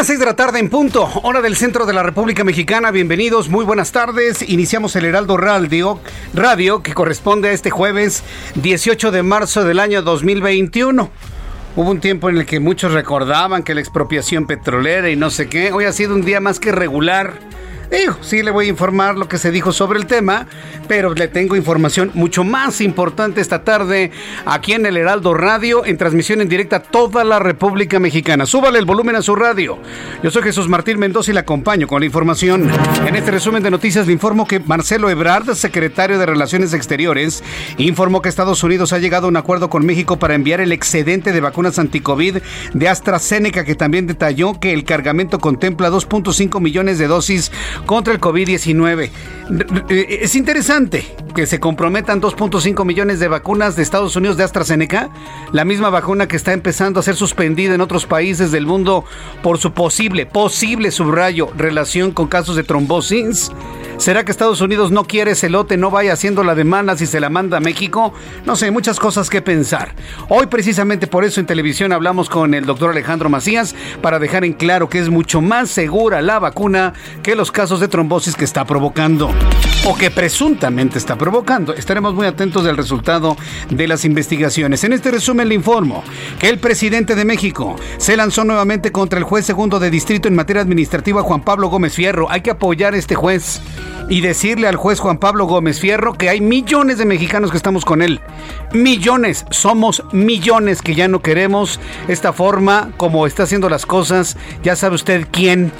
Las 6 de la tarde en punto, hora del centro de la República Mexicana. Bienvenidos, muy buenas tardes. Iniciamos el Heraldo Radio, Radio que corresponde a este jueves 18 de marzo del año 2021. Hubo un tiempo en el que muchos recordaban que la expropiación petrolera y no sé qué. Hoy ha sido un día más que regular Sí le voy a informar lo que se dijo sobre el tema, pero le tengo información mucho más importante esta tarde aquí en el Heraldo Radio, en transmisión en directa a toda la República Mexicana. Súbale el volumen a su radio. Yo soy Jesús Martín Mendoza y le acompaño con la información. En este resumen de noticias le informo que Marcelo Ebrard, secretario de Relaciones Exteriores, informó que Estados Unidos ha llegado a un acuerdo con México para enviar el excedente de vacunas anticovid de AstraZeneca, que también detalló que el cargamento contempla 2.5 millones de dosis contra el COVID-19. Es interesante que se comprometan 2.5 millones de vacunas de Estados Unidos de AstraZeneca, la misma vacuna que está empezando a ser suspendida en otros países del mundo por su posible, posible subrayo, relación con casos de trombosis. ¿Será que Estados Unidos no quiere ese lote, no vaya haciendo la demanda si se la manda a México? No sé, muchas cosas que pensar. Hoy precisamente por eso en televisión hablamos con el doctor Alejandro Macías para dejar en claro que es mucho más segura la vacuna que los casos de trombosis que está provocando o que presuntamente está provocando. Estaremos muy atentos del resultado de las investigaciones. En este resumen le informo que el presidente de México se lanzó nuevamente contra el juez segundo de distrito en materia administrativa Juan Pablo Gómez Fierro. Hay que apoyar a este juez y decirle al juez Juan Pablo Gómez Fierro que hay millones de mexicanos que estamos con él. Millones, somos millones que ya no queremos esta forma como está haciendo las cosas. Ya sabe usted quién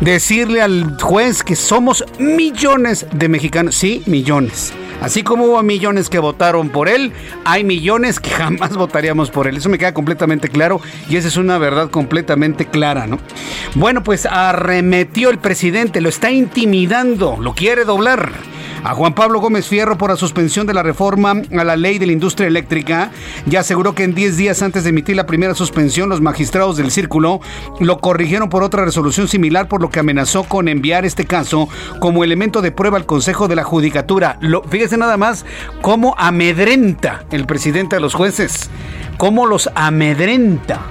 decirle al juez que somos millones de mexicanos, sí, millones. Así como hubo millones que votaron por él, hay millones que jamás votaríamos por él. Eso me queda completamente claro y esa es una verdad completamente clara, ¿no? Bueno, pues arremetió el presidente, lo está intimidando, lo quiere doblar a Juan Pablo Gómez Fierro por la suspensión de la reforma a la ley de la industria eléctrica. Ya aseguró que en 10 días antes de emitir la primera suspensión, los magistrados del círculo lo corrigieron por otra resolución similar, por lo que amenazó con enviar este caso como elemento de prueba al Consejo de la Judicatura. Lo, fíjese nada más cómo amedrenta el presidente a los jueces, cómo los amedrenta.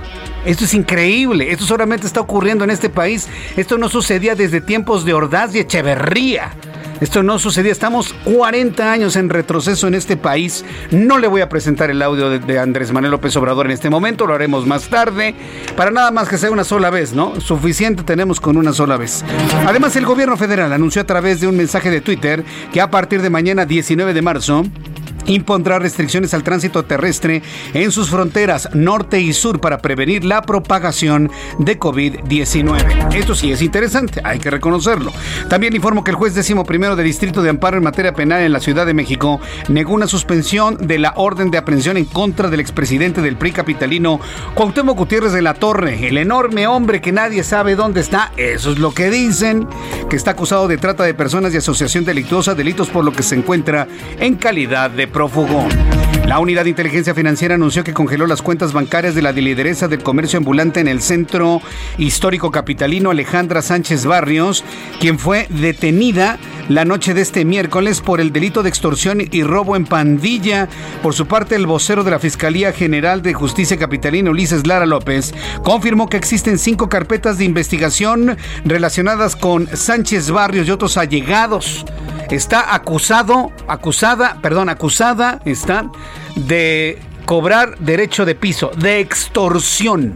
Esto es increíble. Esto solamente está ocurriendo en este país. Esto no sucedía desde tiempos de Ordaz y Echeverría. Esto no sucedía. Estamos 40 años en retroceso en este país. No le voy a presentar el audio de, Andrés Manuel López Obrador en este momento. Lo haremos más tarde. Para nada más que sea una sola vez, ¿no? Suficiente tenemos con una sola vez. Además, el gobierno federal anunció a través de un mensaje de Twitter que a partir de mañana 19 de marzo impondrá restricciones al tránsito terrestre en sus fronteras norte y sur para prevenir la propagación de COVID-19. Esto sí es interesante, hay que reconocerlo. También informo que el juez décimo primero de Distrito de Amparo en materia penal en la Ciudad de México negó una suspensión de la orden de aprehensión en contra del expresidente del PRI capitalino Cuauhtémoc Gutiérrez de la Torre, el enorme hombre que nadie sabe dónde está, eso es lo que dicen, que está acusado de trata de personas y asociación delictuosa, delitos por lo que se encuentra en calidad de prófugo. La Unidad de Inteligencia Financiera anunció que congeló las cuentas bancarias de la lideresa del comercio ambulante en el centro histórico capitalino Alejandra Sánchez Barrios, quien fue detenida la noche de este miércoles por el delito de extorsión y robo en pandilla. Por su parte, el vocero de la Fiscalía General de Justicia Capitalina, Ulises Lara López, confirmó que existen cinco carpetas de investigación relacionadas con Sánchez Barrios y otros allegados está acusado, acusada, perdón, acusada está de cobrar derecho de piso, de extorsión.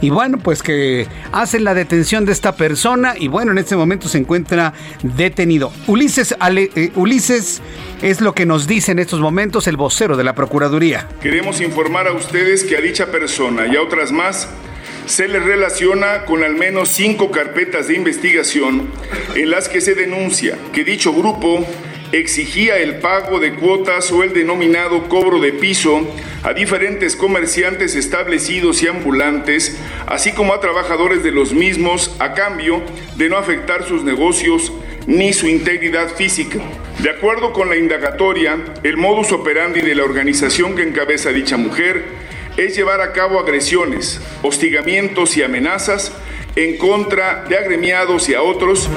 Y bueno, pues que hacen la detención de esta persona y bueno, en este momento se encuentra detenido. Ulises, eh, Ulises es lo que nos dice en estos momentos el vocero de la Procuraduría. Queremos informar a ustedes que a dicha persona y a otras más se les relaciona con al menos cinco carpetas de investigación en las que se denuncia que dicho grupo exigía el pago de cuotas o el denominado cobro de piso a diferentes comerciantes establecidos y ambulantes, así como a trabajadores de los mismos, a cambio de no afectar sus negocios ni su integridad física. De acuerdo con la indagatoria, el modus operandi de la organización que encabeza dicha mujer es llevar a cabo agresiones, hostigamientos y amenazas en contra de agremiados y a otros.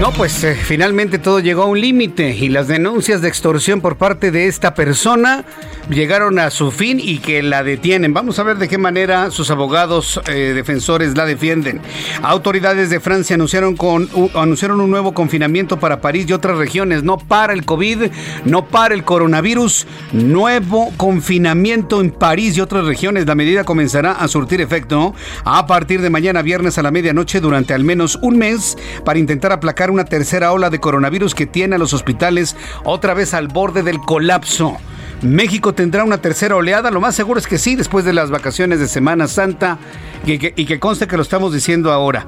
No, pues eh, finalmente todo llegó a un límite y las denuncias de extorsión por parte de esta persona llegaron a su fin y que la detienen. Vamos a ver de qué manera sus abogados eh, defensores la defienden. Autoridades de Francia anunciaron, con, anunciaron un nuevo confinamiento para París y otras regiones. No para el COVID, no para el coronavirus. Nuevo confinamiento en París y otras regiones. La medida comenzará a surtir efecto a partir de mañana viernes a la medianoche durante al menos un mes para intentar aplacar una tercera ola de coronavirus que tiene a los hospitales otra vez al borde del colapso. México tendrá una tercera oleada, lo más seguro es que sí, después de las vacaciones de Semana Santa, y que, y que conste que lo estamos diciendo ahora.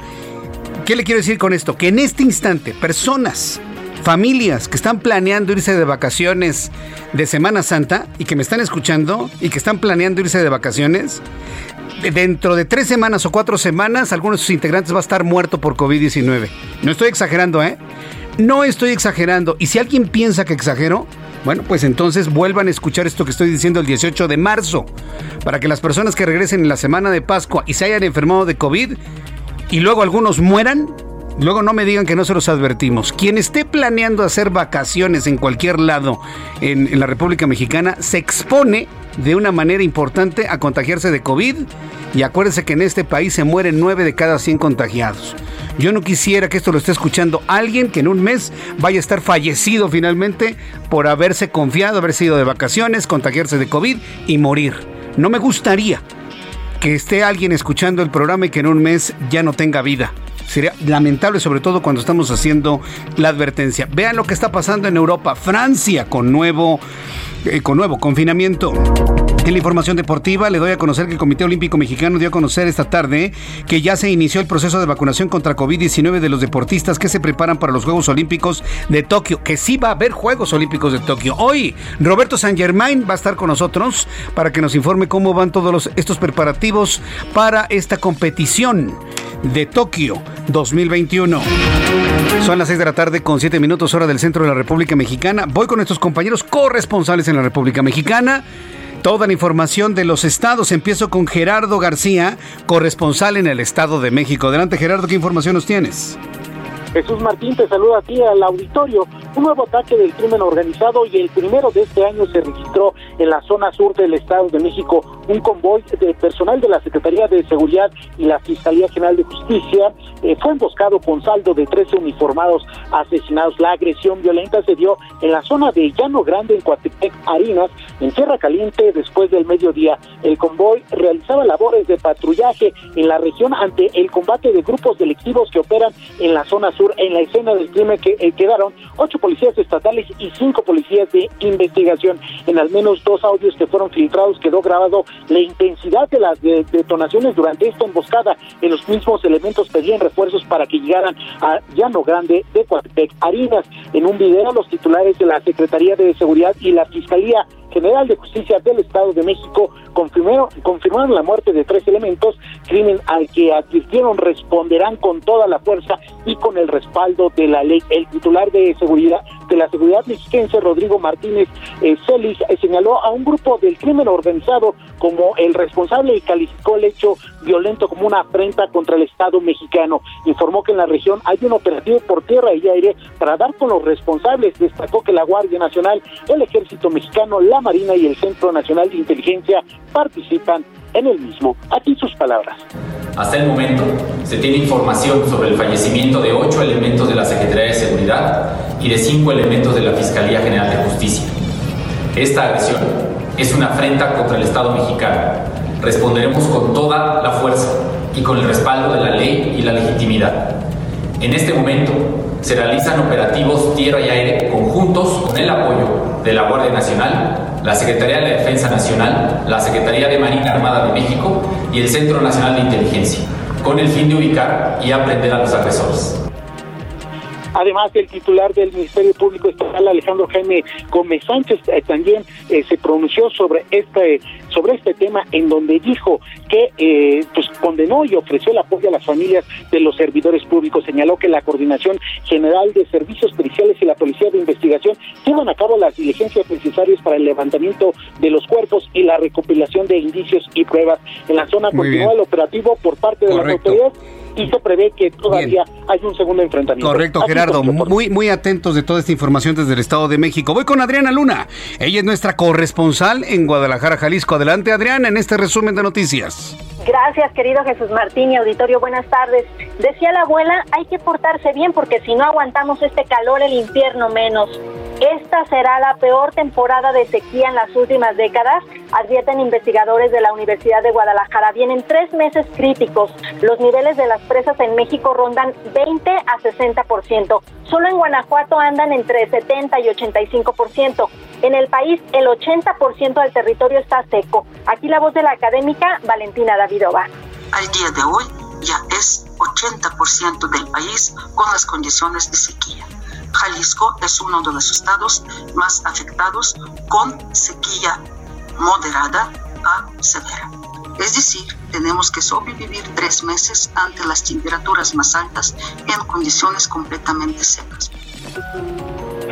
¿Qué le quiero decir con esto? Que en este instante, personas, familias que están planeando irse de vacaciones de Semana Santa y que me están escuchando y que están planeando irse de vacaciones, dentro de tres semanas o cuatro semanas, algunos de sus integrantes va a estar muerto por COVID-19. No estoy exagerando, ¿eh? No estoy exagerando. Y si alguien piensa que exagero, bueno, pues entonces vuelvan a escuchar esto que estoy diciendo el 18 de marzo, para que las personas que regresen en la semana de Pascua y se hayan enfermado de COVID y luego algunos mueran, Luego no me digan que no se los advertimos. Quien esté planeando hacer vacaciones en cualquier lado en, la República Mexicana se expone de una manera importante a contagiarse de COVID y acuérdense que en este país se mueren 9 de cada 100 contagiados. Yo no quisiera que esto lo esté escuchando alguien que en un mes vaya a estar fallecido finalmente por haberse confiado, haber sido de vacaciones, contagiarse de COVID y morir. No me gustaría que esté alguien escuchando el programa y que en un mes ya no tenga vida. Sería lamentable, sobre todo cuando estamos haciendo la advertencia. Vean lo que está pasando en Europa. Francia con nuevo, eh, con nuevo confinamiento. En la información deportiva le doy a conocer que el Comité Olímpico Mexicano dio a conocer esta tarde que ya se inició el proceso de vacunación contra COVID-19 de los deportistas que se preparan para los Juegos Olímpicos de Tokio, que sí va a haber Juegos Olímpicos de Tokio. Hoy Roberto San Germain va a estar con nosotros para que nos informe cómo van todos estos preparativos para esta competición de Tokio 2021. Son las 6 de la tarde con 7 minutos hora del centro de la República Mexicana. Voy con nuestros compañeros corresponsales en la República Mexicana. Toda la información de los estados. Empiezo con Gerardo García, corresponsal en el Estado de México. Adelante Gerardo, ¿qué información nos tienes? Jesús Martín te saluda a ti al auditorio. Un nuevo ataque del crimen organizado y el primero de este año se registró en la zona sur del Estado de México. Un convoy de personal de la Secretaría de Seguridad y la Fiscalía General de Justicia eh, fue emboscado con saldo de 13 uniformados asesinados. La agresión violenta se dio en la zona de Llano Grande, en Coatepec, Harinas, en Tierra Caliente, después del mediodía. El convoy realizaba labores de patrullaje en la región ante el combate de grupos delictivos que operan en la zona sur en la escena del crimen eh, quedaron ocho policías estatales y cinco policías de investigación. En al menos dos audios que fueron filtrados quedó grabado la intensidad de las detonaciones durante esta emboscada. En los mismos elementos pedían refuerzos para que llegaran a Llano Grande de Coatepec, Harinas. En un video los titulares de la Secretaría de Seguridad y la Fiscalía General de Justicia del Estado de México confirmaron, confirmaron la muerte de tres elementos, crimen al que advirtieron responderán con toda la fuerza y con el respaldo de la ley. El titular de seguridad de la seguridad mexiquense, Rodrigo Martínez eh, Celis, eh, señaló a un grupo del crimen organizado como el responsable y calificó el hecho violento como una afrenta contra el Estado mexicano. Informó que en la región hay un operativo por tierra y aire para dar con los responsables. Destacó que la Guardia Nacional, el Ejército Mexicano, la Marina y el Centro Nacional de Inteligencia participan en el mismo. Aquí sus palabras. Hasta el momento se tiene información sobre el fallecimiento de ocho elementos de la Secretaría de Seguridad y de cinco elementos de la Fiscalía General de Justicia. Esta agresión es una afrenta contra el Estado mexicano. Responderemos con toda la fuerza y con el respaldo de la ley y la legitimidad. En este momento se realizan operativos tierra y aire conjuntos con el apoyo de la Guardia Nacional, la Secretaría de la Defensa Nacional, la Secretaría de Marina Armada de México y el Centro Nacional de Inteligencia, con el fin de ubicar y aprender a los agresores. Además, el titular del Ministerio Público Estatal, Alejandro Jaime Gómez Sánchez, eh, también eh, se pronunció sobre este sobre este tema, en donde dijo que eh, pues condenó y ofreció el apoyo a las familias de los servidores públicos. Señaló que la Coordinación General de Servicios Periciales y la Policía de Investigación llevan a cabo las diligencias necesarias para el levantamiento de los cuerpos y la recopilación de indicios y pruebas. En la zona continúa el operativo por parte de las autoridades y se prevé que todavía hay un segundo enfrentamiento. Correcto, Gerardo. Muy, muy atentos de toda esta información desde el Estado de México. Voy con Adriana Luna. Ella es nuestra corresponsal en Guadalajara, Jalisco. Adelante, Adriana, en este resumen de noticias. Gracias, querido Jesús Martín y auditorio. Buenas tardes. Decía la abuela, hay que portarse bien porque si no aguantamos este calor, el infierno menos. Esta será la peor temporada de sequía en las últimas décadas, advierten investigadores de la Universidad de Guadalajara. Vienen tres meses críticos. Los niveles de las presas en México rondan 20 a 60%. Solo en Guanajuato andan entre 70 y 85%. En el país, el 80% del territorio está seco. Aquí la voz de la académica Valentina Davidova. Al día de hoy ya es 80% del país con las condiciones de sequía. Jalisco es uno de los estados más afectados con sequía moderada a severa. Es decir, tenemos que sobrevivir tres meses ante las temperaturas más altas en condiciones completamente secas.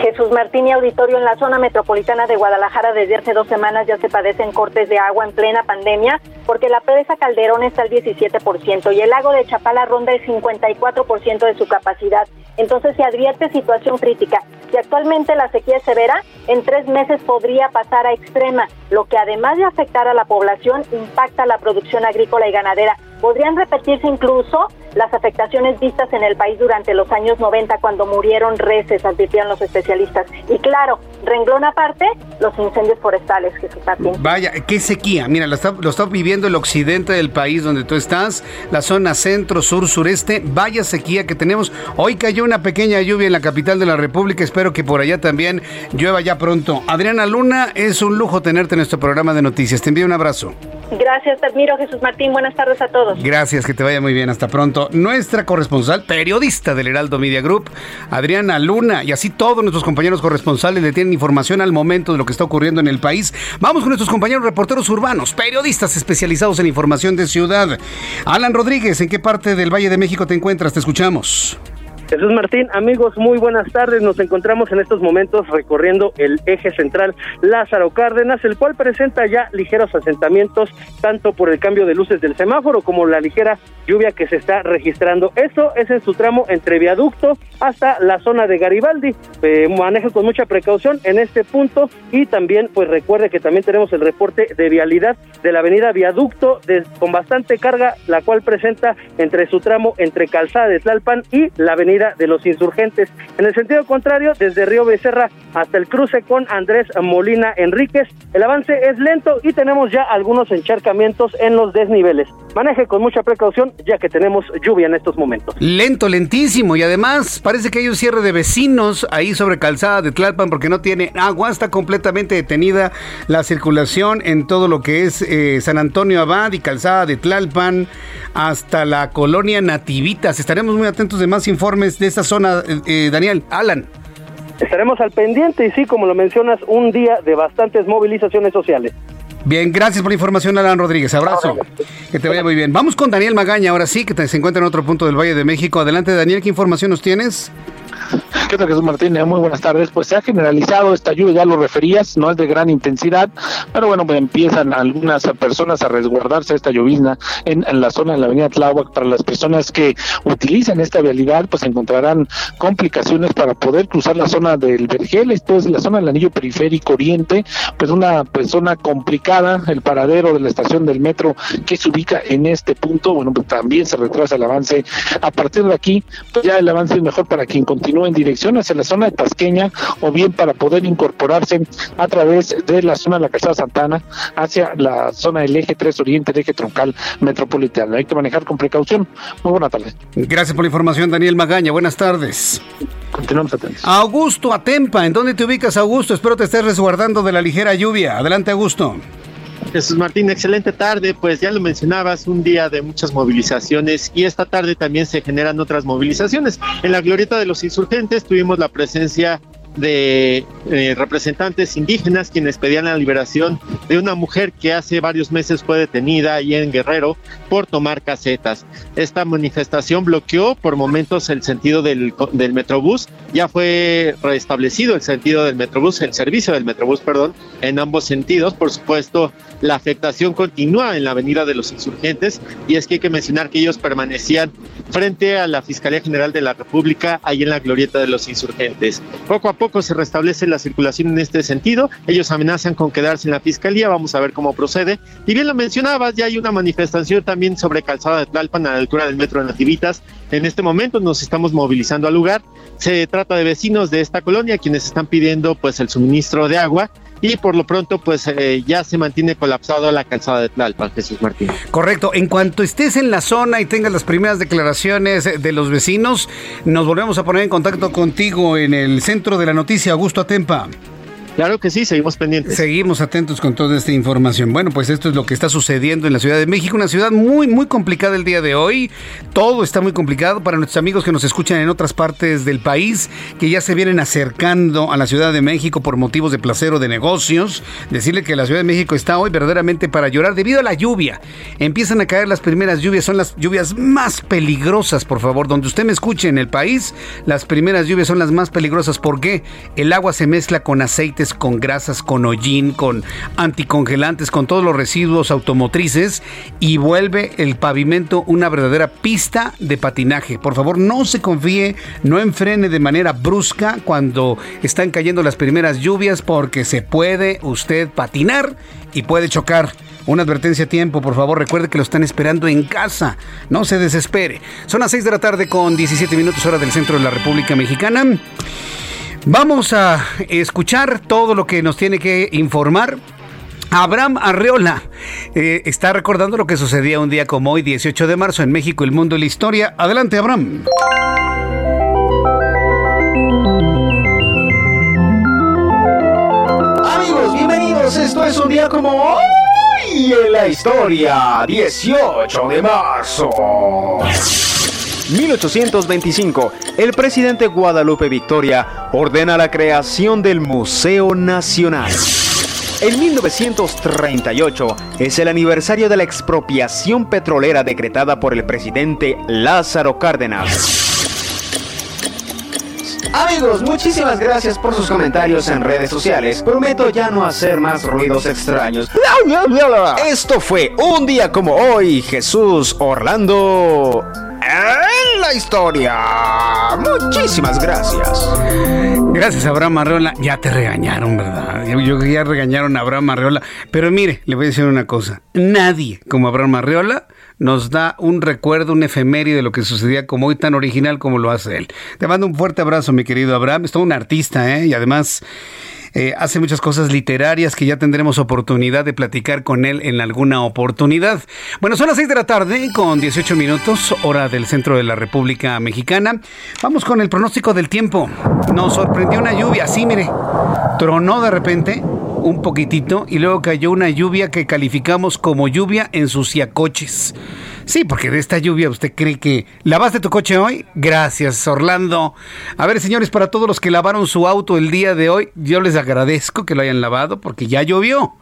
Jesús Martín y Auditorio en la zona metropolitana de Guadalajara desde hace dos semanas ya se padecen cortes de agua en plena pandemia porque la presa Calderón está al 17% y el lago de Chapala ronda el 54% de su capacidad. Entonces se advierte situación crítica. Y actualmente la sequía es severa, en tres meses podría pasar a extrema, lo que además de afectar a la población impacta la producción agrícola y ganadera. Podrían repetirse incluso las afectaciones vistas en el país durante los años 90 cuando murieron reses, advirtieron los especialistas. Y claro, renglón aparte, los incendios forestales, Jesús Martín. Vaya, qué sequía. Mira, lo está, lo está viviendo el occidente del país donde tú estás, la zona centro, sur, sureste. Vaya sequía que tenemos. Hoy cayó una pequeña lluvia en la capital de la República. Espero que por allá también llueva ya pronto. Adriana Luna, es un lujo tenerte en nuestro programa de noticias. Te envío un abrazo. Gracias, te admiro Jesús Martín. Buenas tardes a todos. Gracias, que te vaya muy bien. Hasta pronto. Nuestra corresponsal, periodista del Heraldo Media Group, Adriana Luna, y así todos nuestros compañeros corresponsales le tienen información al momento de lo que está ocurriendo en el país. Vamos con nuestros compañeros reporteros urbanos, periodistas especializados en información de ciudad. Alan Rodríguez, ¿en qué parte del Valle de México te encuentras? Te escuchamos. Jesús Martín, amigos, muy buenas tardes. Nos encontramos en estos momentos recorriendo el eje central Lázaro Cárdenas, el cual presenta ya ligeros asentamientos, tanto por el cambio de luces del semáforo como la ligera lluvia que se está registrando. Eso es en su tramo entre viaducto hasta la zona de Garibaldi. Eh, maneje con mucha precaución en este punto y también, pues recuerde que también tenemos el reporte de vialidad de la avenida Viaducto con bastante carga, la cual presenta entre su tramo entre Calzada de Tlalpan y la avenida de los insurgentes. En el sentido contrario, desde Río Becerra hasta el cruce con Andrés Molina Enríquez, el avance es lento y tenemos ya algunos encharcamientos en los desniveles. Maneje con mucha precaución ya que tenemos lluvia en estos momentos. Lento, lentísimo y además parece que hay un cierre de vecinos ahí sobre calzada de Tlalpan porque no tiene agua, está completamente detenida la circulación en todo lo que es eh, San Antonio Abad y calzada de Tlalpan hasta la colonia Nativitas. Estaremos muy atentos de más informes de esta zona, eh, eh, Daniel. Alan. Estaremos al pendiente y sí, como lo mencionas, un día de bastantes movilizaciones sociales. Bien, gracias por la información, Alan Rodríguez. Abrazo. Que te vaya muy bien. Vamos con Daniel Magaña, ahora sí, que se encuentra en otro punto del Valle de México. Adelante, Daniel, ¿qué información nos tienes? ¿Qué tal, Jesús Martínez? Muy buenas tardes. Pues se ha generalizado esta lluvia, ya lo referías, no es de gran intensidad, pero bueno, pues empiezan algunas personas a resguardarse esta llovizna en, la zona de la avenida Tláhuac. Para las personas que utilizan esta vialidad, pues encontrarán complicaciones para poder cruzar la zona del Vergel, esto es la zona del anillo periférico oriente, pues una pues, zona complicada, el paradero de la estación del metro que se ubica en este punto, bueno, pues también se retrasa el avance. A partir de aquí, pues ya el avance es mejor para quien en dirección hacia la zona de Tasqueña o bien para poder incorporarse a través de la zona de la Calzada Santana hacia la zona del eje 3 Oriente, el eje troncal metropolitano. Hay que manejar con precaución. Muy buena tarde. Gracias por la información, Daniel Magaña. Buenas tardes. Continuamos atentos. Augusto Atempa, ¿en dónde te ubicas, Augusto? Espero te estés resguardando de la ligera lluvia. Adelante, Augusto. Jesús Martín, excelente tarde. Pues ya lo mencionabas, un día de muchas movilizaciones y esta tarde también se generan otras movilizaciones. En la glorieta de los insurgentes tuvimos la presencia de eh, representantes indígenas quienes pedían la liberación de una mujer que hace varios meses fue detenida ahí en Guerrero por tomar casetas. Esta manifestación bloqueó por momentos el sentido del, del Metrobús, ya fue restablecido el sentido del Metrobús, el servicio del Metrobús, perdón, en ambos sentidos. Por supuesto, la afectación continúa en la Avenida de los Insurgentes y es que hay que mencionar que ellos permanecían frente a la Fiscalía General de la República ahí en la glorieta de los Insurgentes. Poco a poco se restablece la circulación en este sentido. Ellos amenazan con quedarse en la fiscalía. Vamos a ver cómo procede. Y bien lo mencionabas, ya hay una manifestación también sobre Calzada de Tlalpan a la altura del metro de Nativitas. En este momento nos estamos movilizando al lugar. Se trata de vecinos de esta colonia quienes están pidiendo pues el suministro de agua y por lo pronto pues eh, ya se mantiene colapsado la calzada de Tlalpan, Jesús Martín. Correcto, en cuanto estés en la zona y tengas las primeras declaraciones de los vecinos, nos volvemos a poner en contacto contigo en el centro de la noticia, Augusto Atempa. Claro que sí, seguimos pendientes. Seguimos atentos con toda esta información. Bueno, pues esto es lo que está sucediendo en la Ciudad de México, una ciudad muy, muy complicada el día de hoy. Todo está muy complicado para nuestros amigos que nos escuchan en otras partes del país, que ya se vienen acercando a la Ciudad de México por motivos de placer o de negocios. Decirle que la Ciudad de México está hoy verdaderamente para llorar debido a la lluvia. Empiezan a caer las primeras lluvias, son las lluvias más peligrosas, por favor. Donde usted me escuche en el país, las primeras lluvias son las más peligrosas. ¿Por qué? El agua se mezcla con aceites con grasas, con hollín, con anticongelantes, con todos los residuos automotrices y vuelve el pavimento una verdadera pista de patinaje. Por favor, no se confíe, no enfrene de manera brusca cuando están cayendo las primeras lluvias porque se puede usted patinar y puede chocar. Una advertencia a tiempo, por favor, recuerde que lo están esperando en casa. No se desespere. Son las 6 de la tarde con 17 minutos hora del centro de la República Mexicana. Vamos a escuchar todo lo que nos tiene que informar. Abraham Arreola eh, está recordando lo que sucedía un día como hoy, 18 de marzo, en México, el mundo y la historia. Adelante, Abraham. Amigos, bienvenidos. Esto es un día como hoy en la historia, 18 de marzo. 1825, el presidente Guadalupe Victoria ordena la creación del Museo Nacional. En 1938 es el aniversario de la expropiación petrolera decretada por el presidente Lázaro Cárdenas. Amigos, muchísimas gracias por sus comentarios en redes sociales. Prometo ya no hacer más ruidos extraños. Esto fue un día como hoy, Jesús Orlando en la historia. Muchísimas gracias. Gracias, Abraham Arreola. Ya te regañaron, ¿verdad? Yo, ya regañaron a Abraham Arreola. Pero mire, le voy a decir una cosa. Nadie como Abraham Arreola nos da un recuerdo, un efeméride de lo que sucedía como hoy tan original como lo hace él. Te mando un fuerte abrazo, mi querido Abraham. Es todo un artista, ¿eh? Y además eh, hace muchas cosas literarias que ya tendremos oportunidad de platicar con él en alguna oportunidad. Bueno, son las 6 de la tarde con 18 minutos, hora del centro de la República Mexicana. Vamos con el pronóstico del tiempo. Nos sorprendió una lluvia, así mire, tronó de repente un poquitito y luego cayó una lluvia que calificamos como lluvia ensuciacoches. Sí, porque de esta lluvia usted cree que... ¿Lavaste tu coche hoy? Gracias, Orlando. A ver, señores, para todos los que lavaron su auto el día de hoy, yo les agradezco que lo hayan lavado porque ya llovió.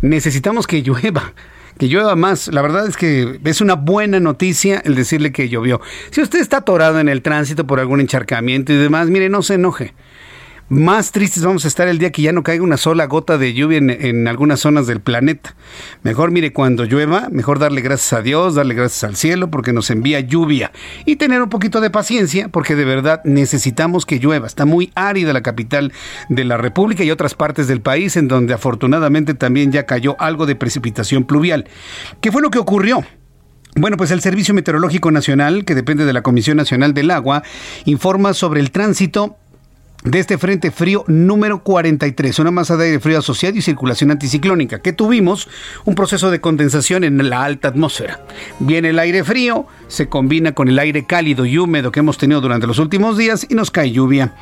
Necesitamos que llueva que llueva más. La verdad es que es una buena noticia el decirle que llovió. Si usted está atorado en el tránsito por algún encharcamiento y demás, mire, no se enoje. Más tristes vamos a estar el día que ya no caiga una sola gota de lluvia en, algunas zonas del planeta. Mejor, mire, cuando llueva, mejor darle gracias a Dios, darle gracias al cielo porque nos envía lluvia y tener un poquito de paciencia porque de verdad necesitamos que llueva. Está muy árida la capital de la República y otras partes del país en donde afortunadamente también ya cayó algo de precipitación pluvial. ¿Qué fue lo que ocurrió? Bueno, pues el Servicio Meteorológico Nacional, que depende de la Comisión Nacional del Agua, informa sobre el tránsito de este frente frío número 43, una masa de aire frío asociada y circulación anticiclónica, que tuvimos un proceso de condensación en la alta atmósfera. Viene el aire frío, se combina con el aire cálido y húmedo que hemos tenido durante los últimos días y nos cae lluvia.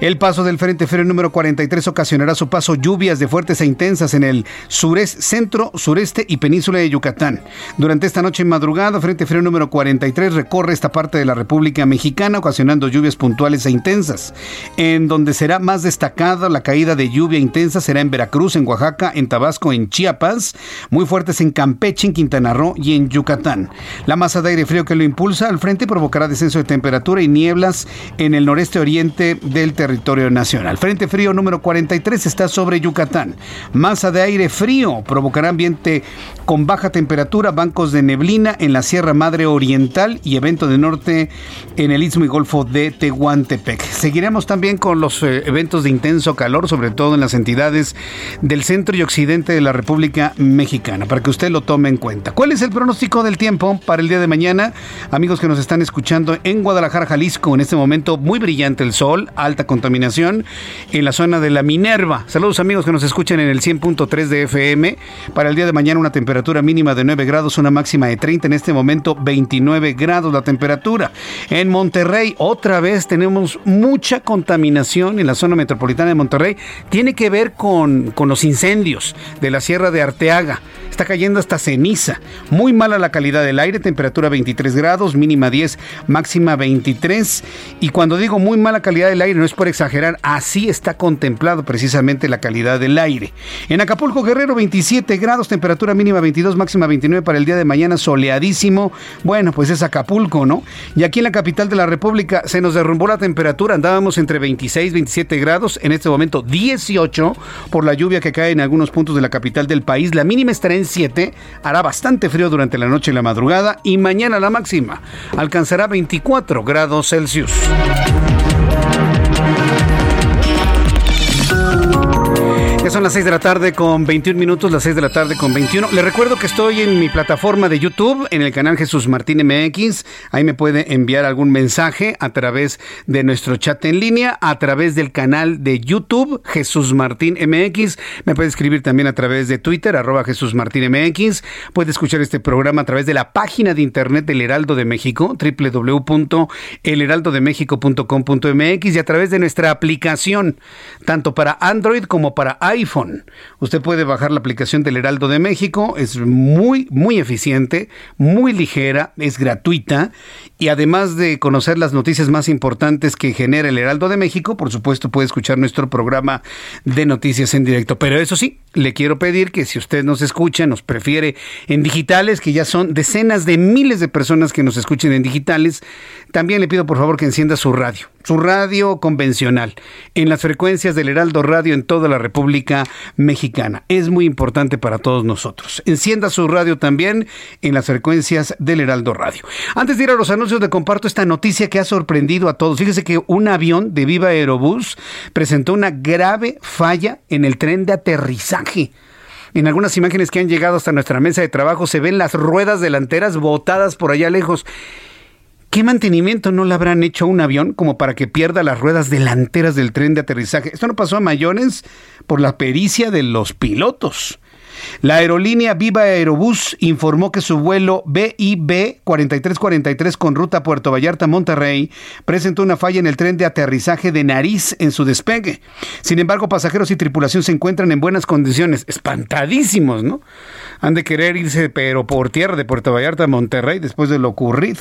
El paso del frente frío número 43 ocasionará su paso lluvias de fuertes e intensas en el sureste, centro, sureste y península de Yucatán. Durante esta noche y madrugada, frente frío número 43 recorre esta parte de la República Mexicana, ocasionando lluvias puntuales e intensas. En en donde será más destacada la caída de lluvia intensa será en Veracruz, en Oaxaca, en Tabasco, en Chiapas, muy fuertes en Campeche, en Quintana Roo y en Yucatán. La masa de aire frío que lo impulsa al frente provocará descenso de temperatura y nieblas en el noreste oriente del territorio nacional. Frente frío número 43 está sobre Yucatán. Masa de aire frío provocará ambiente con baja temperatura, bancos de neblina en la Sierra Madre Oriental y evento de norte en el Istmo y Golfo de Tehuantepec. Seguiremos también con los eh, eventos de intenso calor, sobre todo en las entidades del centro y occidente de la República Mexicana, para que usted lo tome en cuenta. ¿Cuál es el pronóstico del tiempo para el día de mañana? Amigos que nos están escuchando en Guadalajara, Jalisco, en este momento muy brillante el sol, alta contaminación en la zona de la Minerva. Saludos amigos que nos escuchan en el 100.3 de FM. Para el día de mañana una temperatura mínima de 9 grados, una máxima de 30, en este momento 29 grados la temperatura. En Monterrey otra vez tenemos mucha contaminación en la zona metropolitana de Monterrey tiene que ver con, con los incendios de la Sierra de Arteaga. Está cayendo hasta ceniza. Muy mala la calidad del aire, temperatura 23 grados, mínima 10, máxima 23. Y cuando digo muy mala calidad del aire, no es por exagerar, así está contemplado precisamente la calidad del aire. En Acapulco, Guerrero, 27 grados, temperatura mínima 22, máxima 29 para el día de mañana, soleadísimo. Bueno, pues es Acapulco, ¿no? Y aquí en la capital de la República se nos derrumbó la temperatura, andábamos entre 26, 27 grados, en este momento 18 por la lluvia que cae en algunos puntos de la capital del país. La mínima estará en 7, hará bastante frío durante la noche y la madrugada y mañana la máxima alcanzará 24 grados Celsius. Son las 6 de la tarde con 21 minutos, las 6 de la tarde con 21. Les recuerdo que estoy en mi plataforma de YouTube, en el canal Jesús Martín MX. Ahí me puede enviar algún mensaje a través de nuestro chat en línea, a través del canal de YouTube Jesús Martín MX. Me puede escribir también a través de Twitter, arroba Jesús Martín MX. Puede escuchar este programa a través de la página de internet del Heraldo de México, www.elheraldodemexico.com.mx y a través de nuestra aplicación, tanto para Android como para iPhone Usted puede bajar la aplicación del Heraldo de México, es muy, muy eficiente, muy ligera, es gratuita y además de conocer las noticias más importantes que genera el Heraldo de México, por supuesto puede escuchar nuestro programa de noticias en directo. Pero eso sí, le quiero pedir que si usted nos escucha, nos prefiere en digitales, que ya son decenas de miles de personas que nos escuchen en digitales, también le pido por favor que encienda su radio, su radio convencional, en las frecuencias del Heraldo Radio en toda la República Mexicana. Es muy importante para todos nosotros. Encienda su radio también en las frecuencias del Heraldo Radio. Antes de ir a los anuncios, le comparto esta noticia que ha sorprendido a todos. Fíjese que un avión de Viva Aerobús presentó una grave falla en el tren de aterrizaje. En algunas imágenes que han llegado hasta nuestra mesa de trabajo se ven las ruedas delanteras botadas por allá lejos. ¿Qué mantenimiento no le habrán hecho a un avión como para que pierda las ruedas delanteras del tren de aterrizaje? Esto no pasó a Mayones por la pericia de los pilotos. La aerolínea Viva Aerobús informó que su vuelo BIB 4343 con ruta Puerto Vallarta Monterrey presentó una falla en el tren de aterrizaje de nariz en su despegue. Sin embargo, pasajeros y tripulación se encuentran en buenas condiciones, espantadísimos, ¿no? Han de querer irse, pero por tierra de Puerto Vallarta a Monterrey después de lo ocurrido.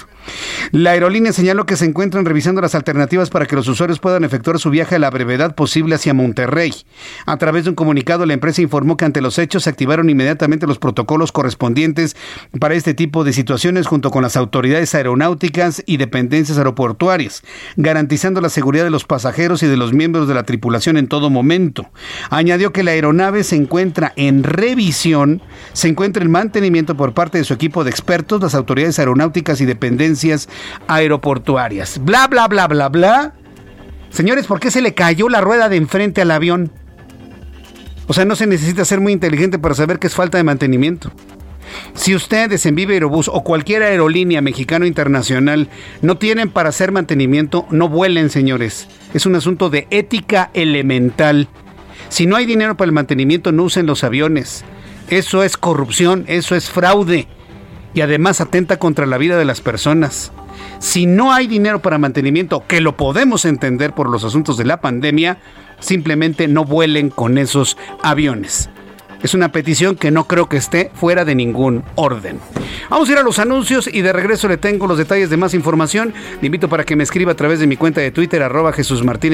La aerolínea señaló que se encuentran revisando las alternativas para que los usuarios puedan efectuar su viaje a la brevedad posible hacia Monterrey. A través de un comunicado, la empresa informó que ante los hechos se activaron inmediatamente los protocolos correspondientes para este tipo de situaciones junto con las autoridades aeronáuticas y dependencias aeroportuarias, garantizando la seguridad de los pasajeros y de los miembros de la tripulación en todo momento. Añadió que la aeronave se encuentra en revisión, se encuentra en mantenimiento por parte de su equipo de expertos, las autoridades aeronáuticas y dependencias aeroportuarias. Bla, bla, bla, bla, bla. Señores, ¿por qué se le cayó la rueda de enfrente al avión? O sea, no se necesita ser muy inteligente para saber que es falta de mantenimiento. Si ustedes en Viva Aerobús o cualquier aerolínea mexicana o internacional no tienen para hacer mantenimiento, no vuelen, señores. Es un asunto de ética elemental. Si no hay dinero para el mantenimiento, no usen los aviones. Eso es corrupción, eso es fraude. Y además atenta contra la vida de las personas. Si no hay dinero para mantenimiento, que lo podemos entender por los asuntos de la pandemia, simplemente no vuelen con esos aviones. Es una petición que no creo que esté fuera de ningún orden. Vamos a ir a los anuncios y de regreso le tengo los detalles de más información. Le invito para que me escriba a través de mi cuenta de Twitter, arroba Jesús Martín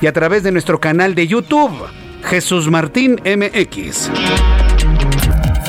y a través de nuestro canal de YouTube, Jesús Martín MX.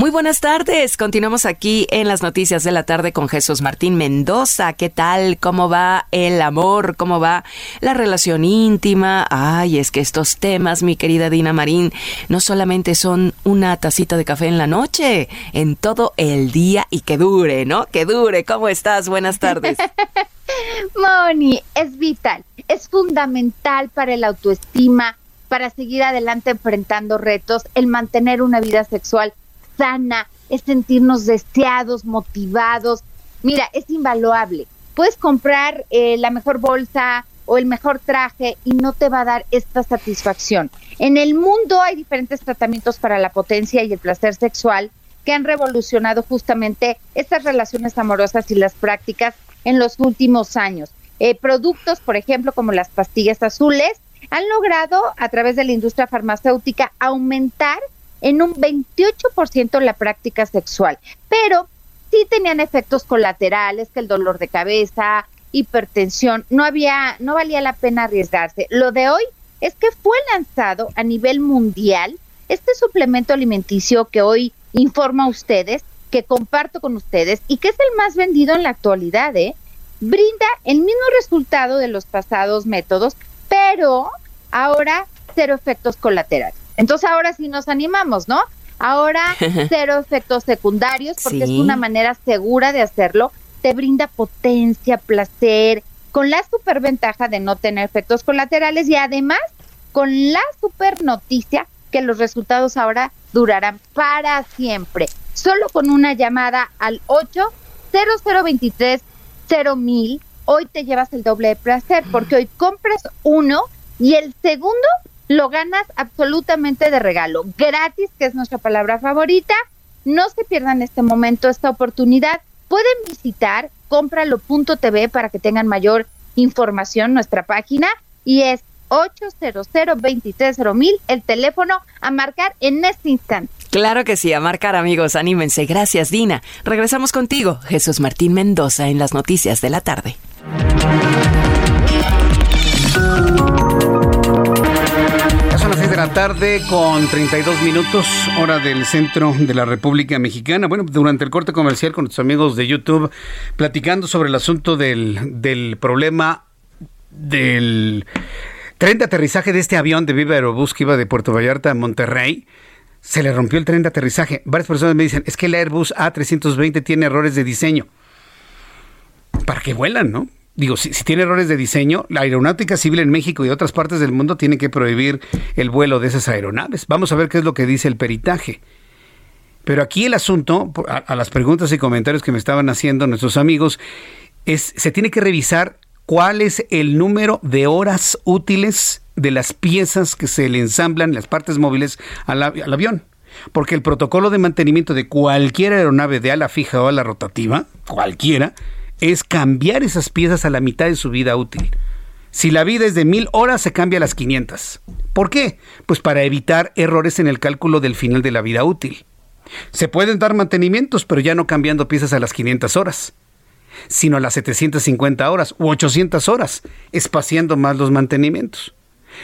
Muy buenas tardes. Continuamos aquí en las noticias de la tarde con Jesús Martín Mendoza. ¿Qué tal? ¿Cómo va el amor? ¿Cómo va la relación íntima? Ay, es que estos temas, mi querida Dina Marín, no solamente son una tacita de café en la noche, en todo el día y que dure, ¿no? Que dure. ¿Cómo estás? Buenas tardes. Moni, es vital, es fundamental para el autoestima, para seguir adelante enfrentando retos, el mantener una vida sexual sana, es sentirnos deseados, motivados. Mira, es invaluable. Puedes comprar eh, la mejor bolsa o el mejor traje y no te va a dar esta satisfacción. En el mundo hay diferentes tratamientos para la potencia y el placer sexual que han revolucionado justamente estas relaciones amorosas y las prácticas en los últimos años. Eh, productos, por ejemplo, como las pastillas azules, han logrado a través de la industria farmacéutica aumentar en un 28% la práctica sexual, pero sí tenían efectos colaterales, que el dolor de cabeza, hipertensión, no había, no valía la pena arriesgarse. Lo de hoy es que fue lanzado a nivel mundial este suplemento alimenticio que hoy informa a ustedes, que comparto con ustedes y que es el más vendido en la actualidad, ¿eh? brinda el mismo resultado de los pasados métodos, pero ahora cero efectos colaterales. Entonces ahora sí nos animamos, ¿no? Ahora cero efectos secundarios porque es una manera segura de hacerlo. Te brinda potencia, placer, con la superventaja de no tener efectos colaterales y además con la super noticia que los resultados ahora durarán para siempre. Solo con una llamada al 8 0023 mil hoy te llevas el doble de placer porque hoy compras uno y el segundo lo ganas absolutamente de regalo, gratis, que es nuestra palabra favorita. No se pierdan este momento, esta oportunidad. Pueden visitar cómpralo.tv para que tengan mayor información nuestra página y es 800 mil el teléfono a marcar en este instante. Claro que sí, a marcar amigos, anímense. Gracias Dina. Regresamos contigo, Jesús Martín Mendoza, en las noticias de la tarde. La tarde con 32 minutos, hora del centro de la República Mexicana. Bueno, durante el corte comercial con nuestros amigos de YouTube, platicando sobre el asunto del, del problema del tren de aterrizaje de este avión de Viva Aerobús que iba de Puerto Vallarta a Monterrey. Se le rompió el tren de aterrizaje. Varias personas me dicen, es que el Airbus A320 tiene errores de diseño. ¿para qué vuelan, no? Digo, si, tiene errores de diseño, la aeronáutica civil en México y otras partes del mundo tiene que prohibir el vuelo de esas aeronaves. Vamos a ver qué es lo que dice el peritaje. Pero aquí el asunto, a, las preguntas y comentarios que me estaban haciendo nuestros amigos, es se tiene que revisar cuál es el número de horas útiles de las piezas que se le ensamblan, las partes móviles al avión. Porque el protocolo de mantenimiento de cualquier aeronave de ala fija o ala rotativa, cualquiera, es cambiar esas piezas a la mitad de su vida útil. Si la vida es de mil horas, se cambia a las 500. ¿Por qué? Pues para evitar errores en el cálculo del final de la vida útil. Se pueden dar mantenimientos, pero ya no cambiando piezas a las 500 horas, sino a las 750 horas u 800 horas, espaciando más los mantenimientos.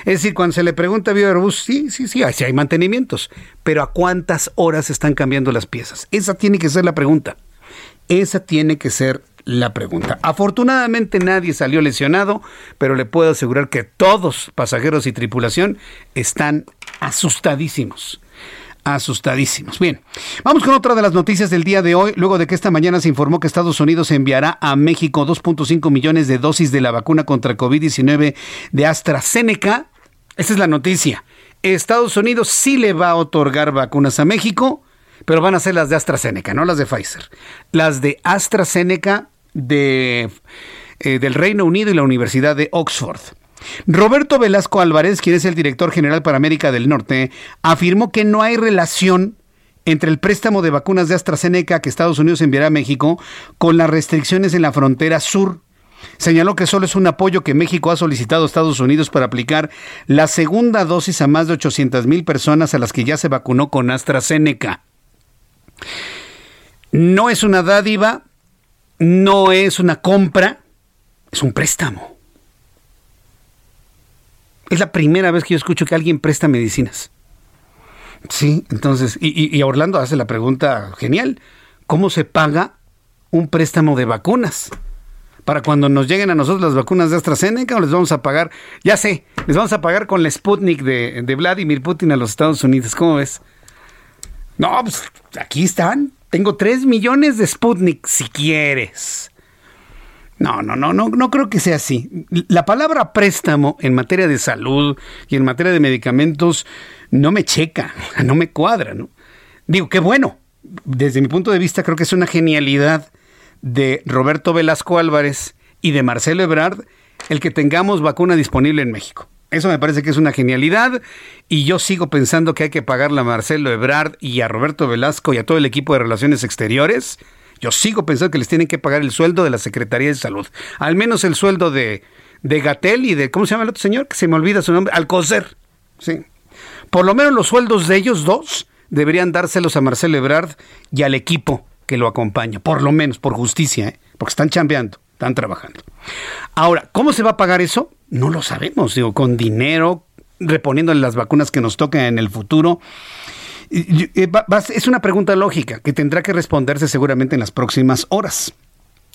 Es decir, cuando se le pregunta a Airbus, sí, sí, sí, sí hay mantenimientos, pero ¿a cuántas horas están cambiando las piezas? Esa tiene que ser la pregunta. Esa tiene que ser la pregunta. Afortunadamente nadie salió lesionado, pero le puedo asegurar que todos, pasajeros y tripulación, están asustadísimos asustadísimos. Bien, vamos con otra de las noticias del día de hoy, luego de que esta mañana se informó que Estados Unidos enviará a México 2.5 millones de dosis de la vacuna contra COVID-19 de AstraZeneca. Esta es la noticia. Estados Unidos sí le va a otorgar vacunas a México, pero van a ser las de AstraZeneca, no las de Pfizer. Las de AstraZeneca de, eh, del Reino Unido y la Universidad de Oxford. Roberto Velasco Álvarez, quien es el director general para América del Norte, afirmó que no hay relación entre el préstamo de vacunas de AstraZeneca que Estados Unidos enviará a México con las restricciones en la frontera sur. Señaló que solo es un apoyo que México ha solicitado a Estados Unidos para aplicar la segunda dosis a más de 800 mil personas a las que ya se vacunó con AstraZeneca. No es una dádiva, no es una compra, es un préstamo. Es la primera vez que yo escucho que alguien presta medicinas. Sí, entonces, y, y, Orlando hace la pregunta genial, ¿cómo se paga un préstamo de vacunas? Para cuando nos lleguen a nosotros las vacunas de AstraZeneca o les vamos a pagar, ya sé, les vamos a pagar con la Sputnik de, de Vladimir Putin a los Estados Unidos, ¿cómo ves? No, pues aquí están, tengo 3 millones de Sputnik si quieres. No, no, no, no, no creo que sea así. La palabra préstamo en materia de salud y en materia de medicamentos no me checa, no me cuadra, ¿no? Digo, qué bueno. Desde mi punto de vista creo que es una genialidad de Roberto Velasco Álvarez y de Marcelo Ebrard el que tengamos vacuna disponible en México. Eso me parece que es una genialidad y yo sigo pensando que hay que pagarle a Marcelo Ebrard y a Roberto Velasco y a todo el equipo de Relaciones Exteriores yo sigo pensando que les tienen que pagar el sueldo de la Secretaría de Salud. Al menos el sueldo de, de Gatel y de, ¿cómo se llama el otro señor? Que se me olvida su nombre, Alcocer. Sí. Por lo menos los sueldos de ellos dos deberían dárselos a Marcelo Ebrard y al equipo que lo acompaña. Por lo menos, por justicia, ¿eh? porque están chambeando, están trabajando. Ahora, ¿cómo se va a pagar eso? No lo sabemos. Digo, con dinero, reponiendo las vacunas que nos toquen en el futuro. Eh, es una pregunta lógica que tendrá que responderse seguramente en las próximas horas.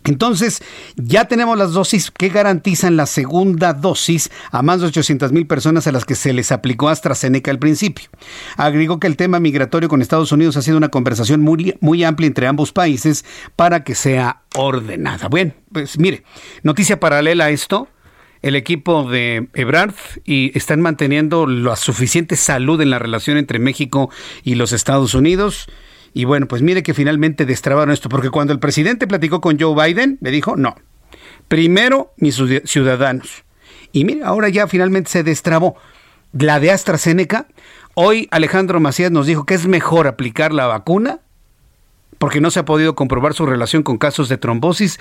Entonces, ya tenemos las dosis que garantizan la segunda dosis a más de 800 mil personas a las que se les aplicó AstraZeneca al principio. Agregó que el tema migratorio con Estados Unidos ha sido una conversación muy, muy amplia entre ambos países para que sea ordenada. Bueno, pues mire, noticia paralela a esto el equipo de Ebrard y están manteniendo la suficiente salud en la relación entre México y los Estados Unidos. Y bueno, pues mire que finalmente destrabaron esto, porque cuando el presidente platicó con Joe Biden, le dijo, no, primero mis ciudadanos. Y mire, ahora ya finalmente se destrabó. La de AstraZeneca, hoy Alejandro Macías nos dijo que es mejor aplicar la vacuna porque no se ha podido comprobar su relación con casos de trombosis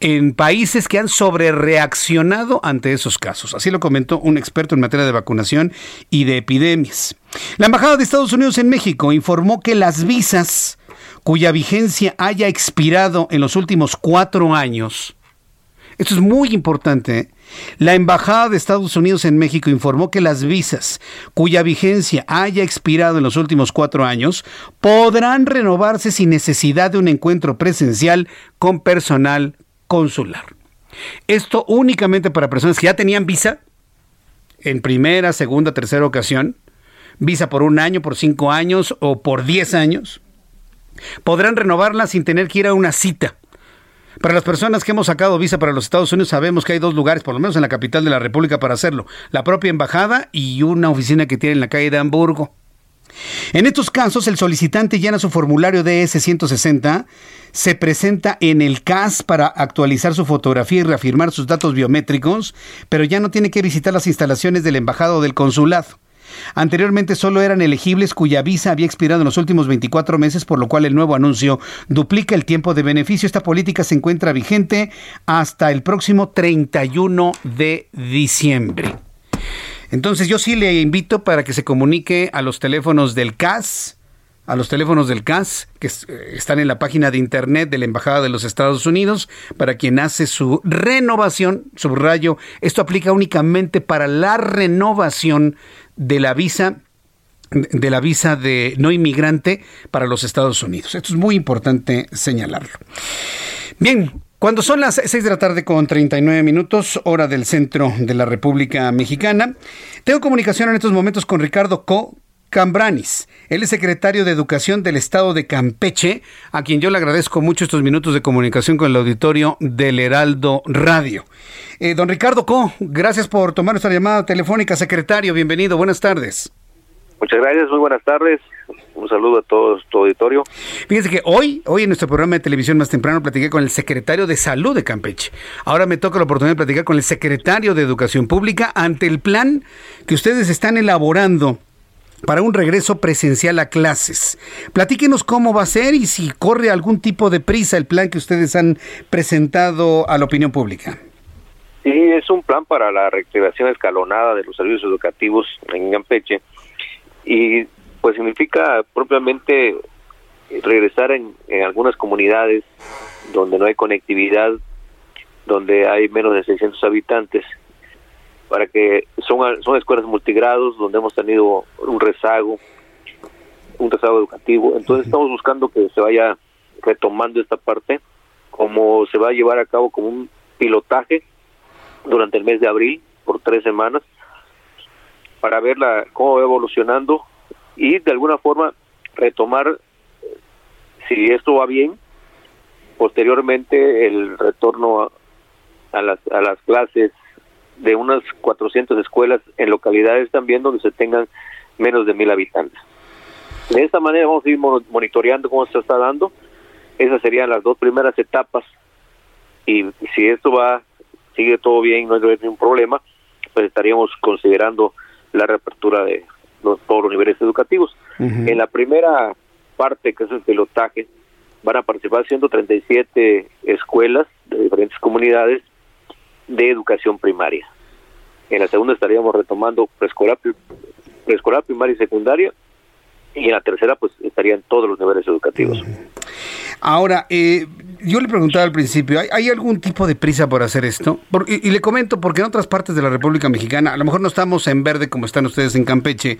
en países que han sobrereaccionado ante esos casos. Así lo comentó un experto en materia de vacunación y de epidemias. La Embajada de Estados Unidos en México informó que las visas cuya vigencia haya expirado en los últimos cuatro años, esto es muy importante. La Embajada de Estados Unidos en México informó que las visas cuya vigencia haya expirado en los últimos cuatro años podrán renovarse sin necesidad de un encuentro presencial con personal consular. Esto únicamente para personas que ya tenían visa en primera, segunda, tercera ocasión, visa por un año, por cinco años o por diez años, podrán renovarla sin tener que ir a una cita Para las personas que hemos sacado visa para los Estados Unidos, sabemos que hay dos lugares, por lo menos en la capital de la República, para hacerlo. La propia embajada y una oficina que tiene en la calle de Hamburgo. En estos casos, el solicitante llena su formulario DS-160, se presenta en el CAS para actualizar su fotografía y reafirmar sus datos biométricos, pero ya no tiene que visitar las instalaciones del embajado o del consulado. Anteriormente solo eran elegibles cuya visa había expirado en los últimos 24 meses, por lo cual el nuevo anuncio duplica el tiempo de beneficio. Esta política se encuentra vigente hasta el próximo 31 de diciembre. Entonces yo sí le invito para que se comunique a los teléfonos del CAS, a los teléfonos del CAS, que eh, están en la página de internet de la Embajada de los Estados Unidos, para quien hace su renovación, subrayo, esto aplica únicamente para la renovación de la visa de la visa de no inmigrante para los Estados Unidos. Esto es muy importante señalarlo. Bien, cuando son las 6 de la tarde con 39 minutos, hora del centro de la República Mexicana, tengo comunicación en estos momentos con Ricardo Co. Cambranis. Él es secretario de Educación del Estado de Campeche, a quien yo le agradezco mucho estos minutos de comunicación con el auditorio del Heraldo Radio. Eh, don Ricardo Co, gracias por tomar nuestra llamada telefónica. Secretario, bienvenido, buenas tardes. Muchas gracias, muy buenas tardes. Un saludo a todo tu auditorio. Fíjense que hoy, hoy en nuestro programa de televisión más temprano platiqué con el secretario de Salud de Campeche. Ahora me toca la oportunidad de platicar con el secretario de Educación Pública ante el plan que ustedes están elaborando para un regreso presencial a clases. Platíquenos cómo va a ser y si corre algún tipo de prisa el plan que ustedes han presentado a la opinión pública. Sí, es un plan para la reactivación escalonada de los servicios educativos en Campeche y pues significa propiamente regresar en, en algunas comunidades donde no hay conectividad, donde hay menos de 600 habitantes para que son, son escuelas multigrados donde hemos tenido un rezago, un rezago educativo. Entonces estamos buscando que se vaya retomando esta parte, como se va a llevar a cabo como un pilotaje durante el mes de abril por tres semanas para ver la, cómo va evolucionando y de alguna forma retomar si esto va bien posteriormente el retorno a las, a las clases de unas 400 escuelas en localidades también donde se tengan menos de mil habitantes. De esta manera vamos a ir monitoreando cómo se está dando. Esas serían las dos primeras etapas. Y si esto va, sigue todo bien, no hay ningún problema, pues estaríamos considerando la reapertura de los, todos los niveles educativos. En la primera parte, que es el pilotaje, van a participar 137 escuelas de diferentes comunidades de educación primaria. En la segunda estaríamos retomando preescolar, preescolar primaria y secundaria. Y en la tercera, pues estarían todos los niveles educativos. Ahora, eh, yo le preguntaba al principio, ¿hay, algún tipo de prisa por hacer esto? y, le comento, porque en otras partes de la República Mexicana, a lo mejor no estamos en verde como están ustedes en Campeche,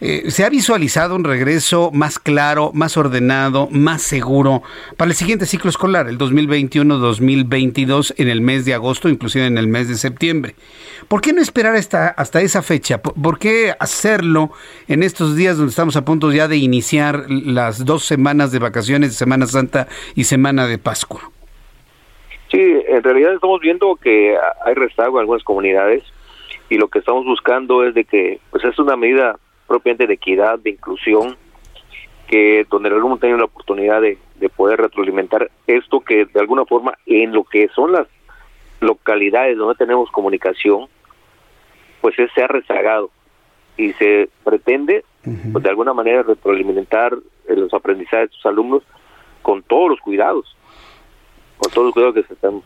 eh, ¿Se ha visualizado un regreso más claro, más ordenado, más seguro para el siguiente ciclo escolar, el 2021-2022, en el mes de agosto, inclusive en el mes de septiembre? ¿Por qué no esperar hasta, hasta esa fecha? ¿Por, qué hacerlo en estos días donde estamos a punto ya de iniciar las dos semanas de vacaciones Semana Santa y Semana de Pascua? Sí, en realidad estamos viendo que hay rezago en algunas comunidades y lo que estamos buscando es de que pues es una medida propiamente de equidad, de inclusión, que donde el alumno tenga la oportunidad de, poder retroalimentar esto que de alguna forma en lo que son las localidades donde tenemos comunicación, pues se ha rezagado y se pretende pues, de alguna manera retroalimentar los aprendizajes de sus alumnos con todos los cuidados, con todos los cuidados que se están.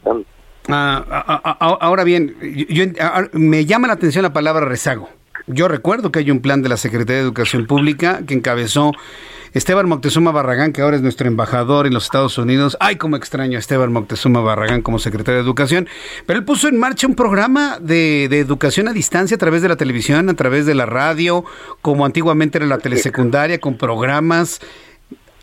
Ah, ah, ah, ahora bien, yo, me llama la atención la palabra rezago. Yo recuerdo que hay un plan de la Secretaría de Educación Pública que encabezó Esteban Moctezuma Barragán, que ahora es nuestro embajador en los Estados Unidos. Ay, cómo extraño a Esteban Moctezuma Barragán como secretario de Educación. Pero él puso en marcha un programa de, educación a distancia a través de la televisión, a través de la radio, como antiguamente era la telesecundaria, con programas.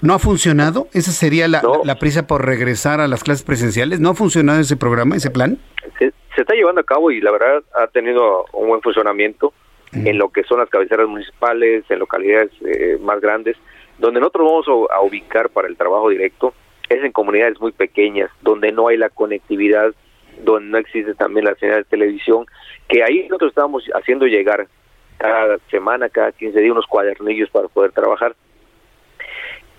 ¿No ha funcionado? ¿Esa sería la, prisa por regresar a las clases presenciales? ¿No ha funcionado ese programa, ese plan? Se, se está llevando a cabo y la verdad ha tenido un buen funcionamiento en lo que son las cabeceras municipales, en localidades eh, más grandes, donde nosotros vamos a, ubicar para el trabajo directo es en comunidades muy pequeñas, donde no hay la conectividad, donde no existe también la señal de televisión, que ahí nosotros estamos haciendo llegar cada semana, cada 15 días, unos cuadernillos para poder trabajar.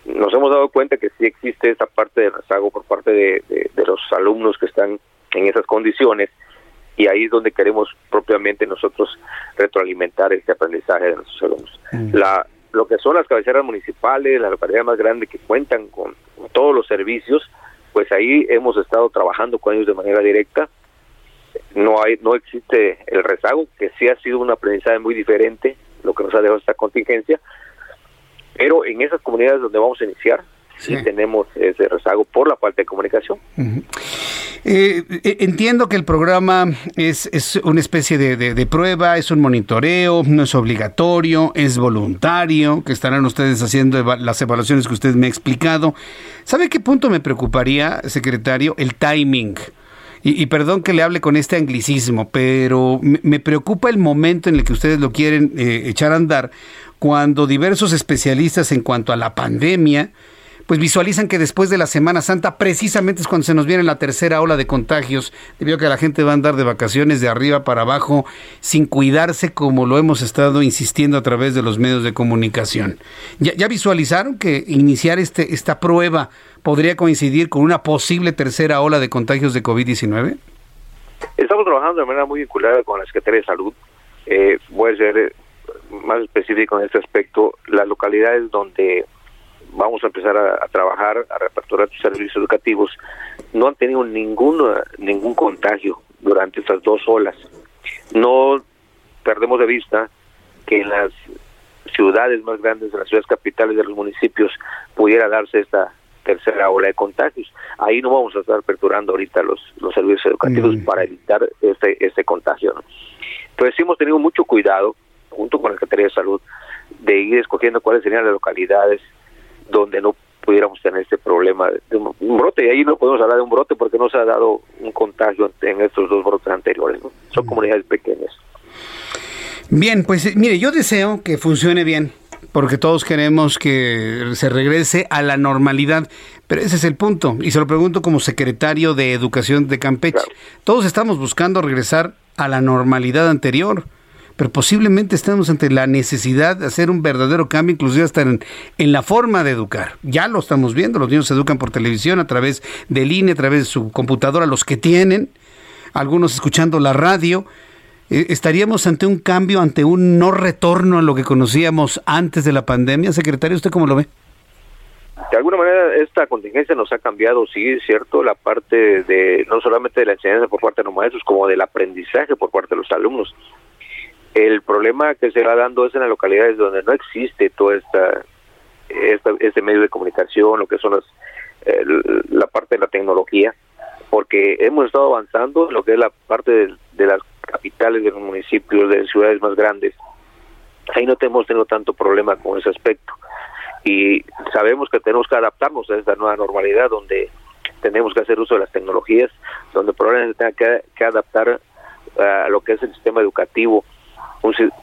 Nos hemos dado cuenta que sí existe esta parte de rezago por parte de, los alumnos que están en esas condiciones y ahí es donde queremos propiamente nosotros retroalimentar este aprendizaje de nuestros alumnos. La, lo que son las cabeceras municipales, la localidad más grande que cuentan con todos los servicios, pues ahí hemos estado trabajando con ellos de manera directa. No hay, no existe el rezago, que sí ha sido un aprendizaje muy diferente, lo que nos ha dejado esta contingencia, pero en esas comunidades donde vamos a iniciar, sí, tenemos ese rezago por la falta de comunicación. Eh, entiendo que el programa es, es una especie de, de, prueba, es un monitoreo, no es obligatorio, es voluntario, que estarán ustedes haciendo las evaluaciones que usted me ha explicado. ¿Sabe qué punto me preocuparía, secretario? El timing. Y, perdón que le hable con este anglicismo, pero me, preocupa el momento en el que ustedes lo quieren eh, echar a andar, cuando diversos especialistas en cuanto a la pandemia, pues visualizan que después de la Semana Santa precisamente es cuando se nos viene la tercera ola de contagios, debido a que la gente va a andar de vacaciones de arriba para abajo sin cuidarse como lo hemos estado insistiendo a través de los medios de comunicación. ¿Ya, visualizaron que iniciar este, esta prueba podría coincidir con una posible tercera ola de contagios de COVID-19? Estamos trabajando de manera muy vinculada con la Secretaría de Salud. Eh, voy a ser más específico en este aspecto. Las localidades donde vamos a empezar a, trabajar, a reaperturar sus servicios educativos, no han tenido ningún, ningún contagio durante estas dos olas. No perdemos de vista que en las ciudades más grandes, en las ciudades capitales de los municipios, pudiera darse esta tercera ola de contagios. Ahí no vamos a estar aperturando ahorita los, los servicios educativos mm. para evitar este, este contagio. Entonces sí hemos tenido mucho cuidado, junto con la Secretaría de Salud, de ir escogiendo cuáles serían las localidades donde no pudiéramos tener este problema de un brote. Y ahí no podemos hablar de un brote porque no se ha dado un contagio en estos dos brotes anteriores. Son mm. comunidades pequeñas. Bien, pues eh, mire, yo deseo que funcione bien, porque todos queremos que se regrese a la normalidad, pero ese es el punto, y se lo pregunto como secretario de Educación de Campeche. Todos estamos buscando regresar a la normalidad anterior pero posiblemente estamos ante la necesidad de hacer un verdadero cambio, inclusive hasta en, la forma de educar. Ya lo estamos viendo, los niños se educan por televisión, a través del INE, a través de su computadora, los que tienen, algunos escuchando la radio. Eh, ¿Estaríamos ante un cambio, ante un no retorno a lo que conocíamos antes de la pandemia? Secretario, ¿usted cómo lo ve? de alguna manera esta contingencia nos ha cambiado, sí, es cierto, la parte de no solamente de la enseñanza por parte de los maestros, como del aprendizaje por parte de los alumnos. El problema que se va dando es en las localidades donde no existe todo esta, este medio de comunicación, lo que son las, la parte de la tecnología, porque hemos estado avanzando en lo que es la parte de, las capitales de los municipios, de ciudades más grandes. Ahí no hemos tenido tanto problema con ese aspecto. Y sabemos que tenemos que adaptarnos a esta nueva normalidad donde tenemos que hacer uso de las tecnologías, donde probablemente tenga que adaptar a lo que es el sistema educativo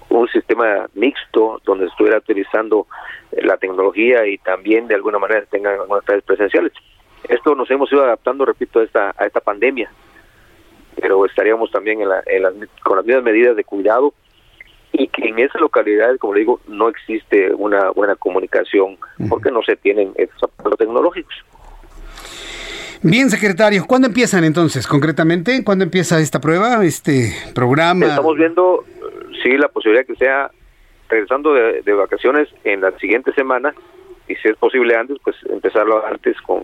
un, sistema mixto donde estuviera utilizando eh, la tecnología y también de alguna manera tengan algunas clases presenciales. Esto nos hemos ido adaptando, repito, a esta, a esta pandemia, pero estaríamos también en con las mismas medidas de cuidado y que en esa localidad, como le digo, no existe una buena comunicación porque no se tienen esos apoyos tecnológicos. Bien, secretario, ¿cuándo empiezan entonces concretamente? ¿Cuándo empieza esta prueba, este programa? Estamos viendo sí la posibilidad que sea regresando de, vacaciones en la siguiente semana y si es posible antes, pues empezarlo antes con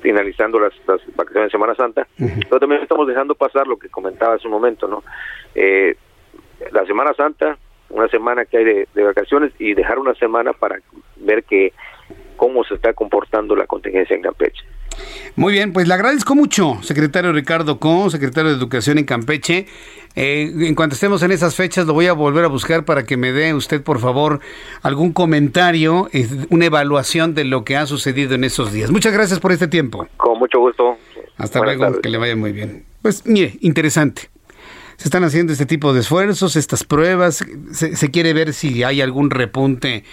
finalizando las, vacaciones de Semana Santa. Pero también estamos dejando pasar lo que comentaba hace un momento, ¿no? Eh, la Semana Santa, una semana que hay de, de, vacaciones y dejar una semana para ver que cómo se está comportando la contingencia en Campeche. Muy bien, pues le agradezco mucho, secretario Ricardo Co, secretario de Educación en Campeche. Eh, en cuanto estemos en esas fechas, lo voy a volver a buscar para que me dé usted, por favor, algún comentario, eh, una evaluación de lo que ha sucedido en esos días. Muchas gracias por este tiempo. Con mucho gusto. Hasta luego, que le vaya muy bien. Pues mire, interesante. se están haciendo este tipo de esfuerzos, estas pruebas, se, quiere ver si hay algún repunte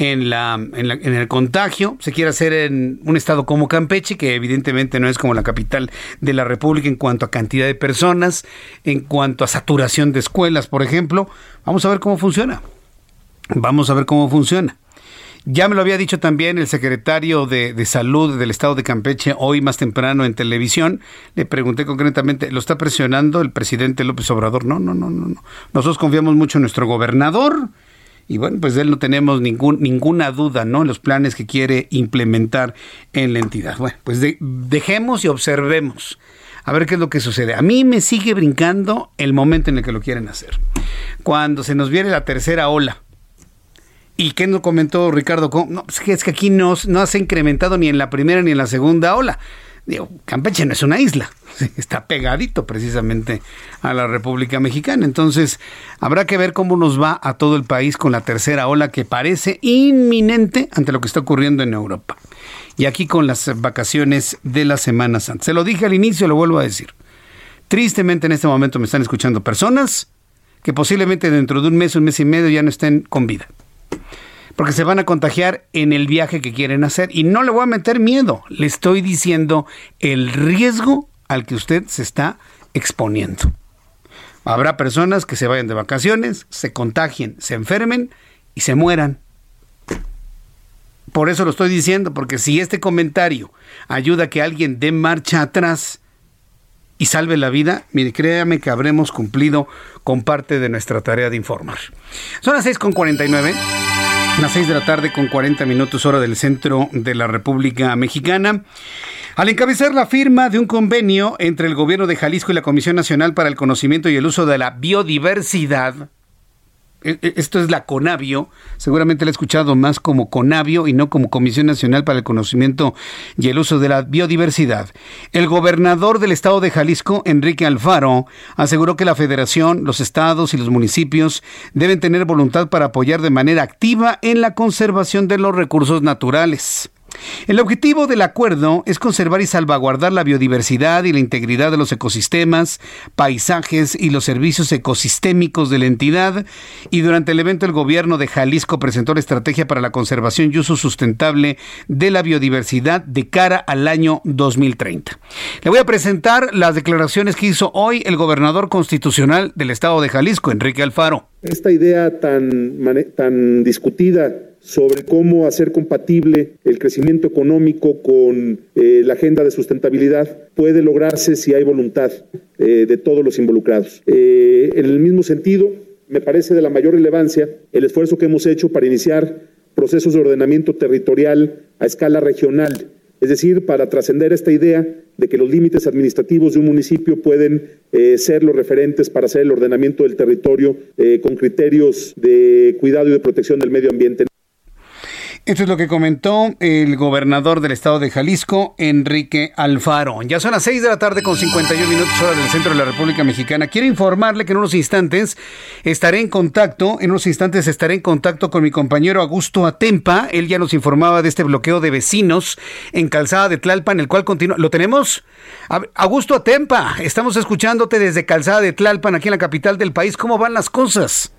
en, la, en, en, el contagio. Se quiere hacer en un estado como Campeche, que evidentemente no es como la capital de la República en cuanto a cantidad de personas, en cuanto a saturación de escuelas, por ejemplo. Vamos a ver cómo funciona. Vamos a ver cómo funciona. Ya me lo había dicho también el secretario de, Salud del Estado de Campeche hoy más temprano en televisión. Le pregunté concretamente, ¿lo está presionando el presidente López Obrador? No, no, no. no. Nosotros confiamos mucho en nuestro gobernador y bueno, pues de él no tenemos ningún, ninguna duda, ¿no? En los planes que quiere implementar en la entidad. Bueno, pues dejemos y observemos a ver qué es lo que sucede. A mí me sigue brincando el momento en el que lo quieren hacer. Cuando se nos viene la tercera ola ¿Y qué nos comentó Ricardo? No, pues es que aquí no, no se ha incrementado ni en la primera ni en la segunda ola. Digo, Campeche no es una isla, está pegadito precisamente a la República Mexicana. Entonces, habrá que ver cómo nos va a todo el país con la tercera ola que parece inminente ante lo que está ocurriendo en Europa. Y aquí con las vacaciones de la Semana Santa. Se lo dije al inicio, lo vuelvo a decir. Tristemente en este momento me están escuchando personas que posiblemente dentro de un mes, un mes y medio ya no estén con vida porque se van a contagiar en el viaje que quieren hacer. Y no le voy a meter miedo, le estoy diciendo el riesgo al que usted se está exponiendo. Habrá personas que se vayan de vacaciones, se contagien, se enfermen y se mueran. Por eso lo estoy diciendo, porque si este comentario ayuda a que alguien dé marcha atrás y salve la vida, mire, créame que habremos cumplido con parte de nuestra tarea de informar. Son las 6.49. Las 6 de la tarde con 40 minutos hora del centro de la República Mexicana. Al encabezar la firma de un convenio entre el gobierno de Jalisco y la Comisión Nacional para el Conocimiento y el Uso de la Biodiversidad, esto es la CONABIO, seguramente lo he escuchado más como CONABIO y no como Comisión Nacional para el Conocimiento y el Uso de la Biodiversidad. El gobernador del estado de Jalisco, Enrique Alfaro, aseguró que la federación, los estados y los municipios deben tener voluntad para apoyar de manera activa en la conservación de los recursos naturales. El objetivo del acuerdo es conservar y salvaguardar la biodiversidad y la integridad de los ecosistemas, paisajes y los servicios ecosistémicos de la entidad. Y durante el evento el gobierno de Jalisco presentó la estrategia para la conservación y uso sustentable de la biodiversidad de cara al año 2030. Le voy a presentar las declaraciones que hizo hoy el gobernador constitucional del estado de Jalisco, Enrique Alfaro. Esta idea tan, tan discutida sobre cómo hacer compatible el crecimiento económico con eh, la agenda de sustentabilidad puede lograrse si hay voluntad eh, de todos los involucrados. Eh, en el mismo sentido, me parece de la mayor relevancia el esfuerzo que hemos hecho para iniciar procesos de ordenamiento territorial a escala regional, es decir, para trascender esta idea de que los límites administrativos de un municipio pueden ser los referentes para hacer el ordenamiento del territorio con criterios de cuidado y de protección del medio ambiente. Esto es lo que comentó el gobernador del estado de Jalisco, Enrique Alfaro. Ya son las 6 de la tarde con 51 minutos hora del centro de la República Mexicana. Quiero informarle que en unos instantes estaré en contacto, en unos instantes estaré en contacto con mi compañero Augusto Atempa. Él ya nos informaba de este bloqueo de vecinos en Calzada de Tlalpan, el cual continúa. ¿Lo tenemos? Augusto Atempa, estamos escuchándote desde Calzada de Tlalpan, aquí en la capital del país. ¿Cómo van las cosas?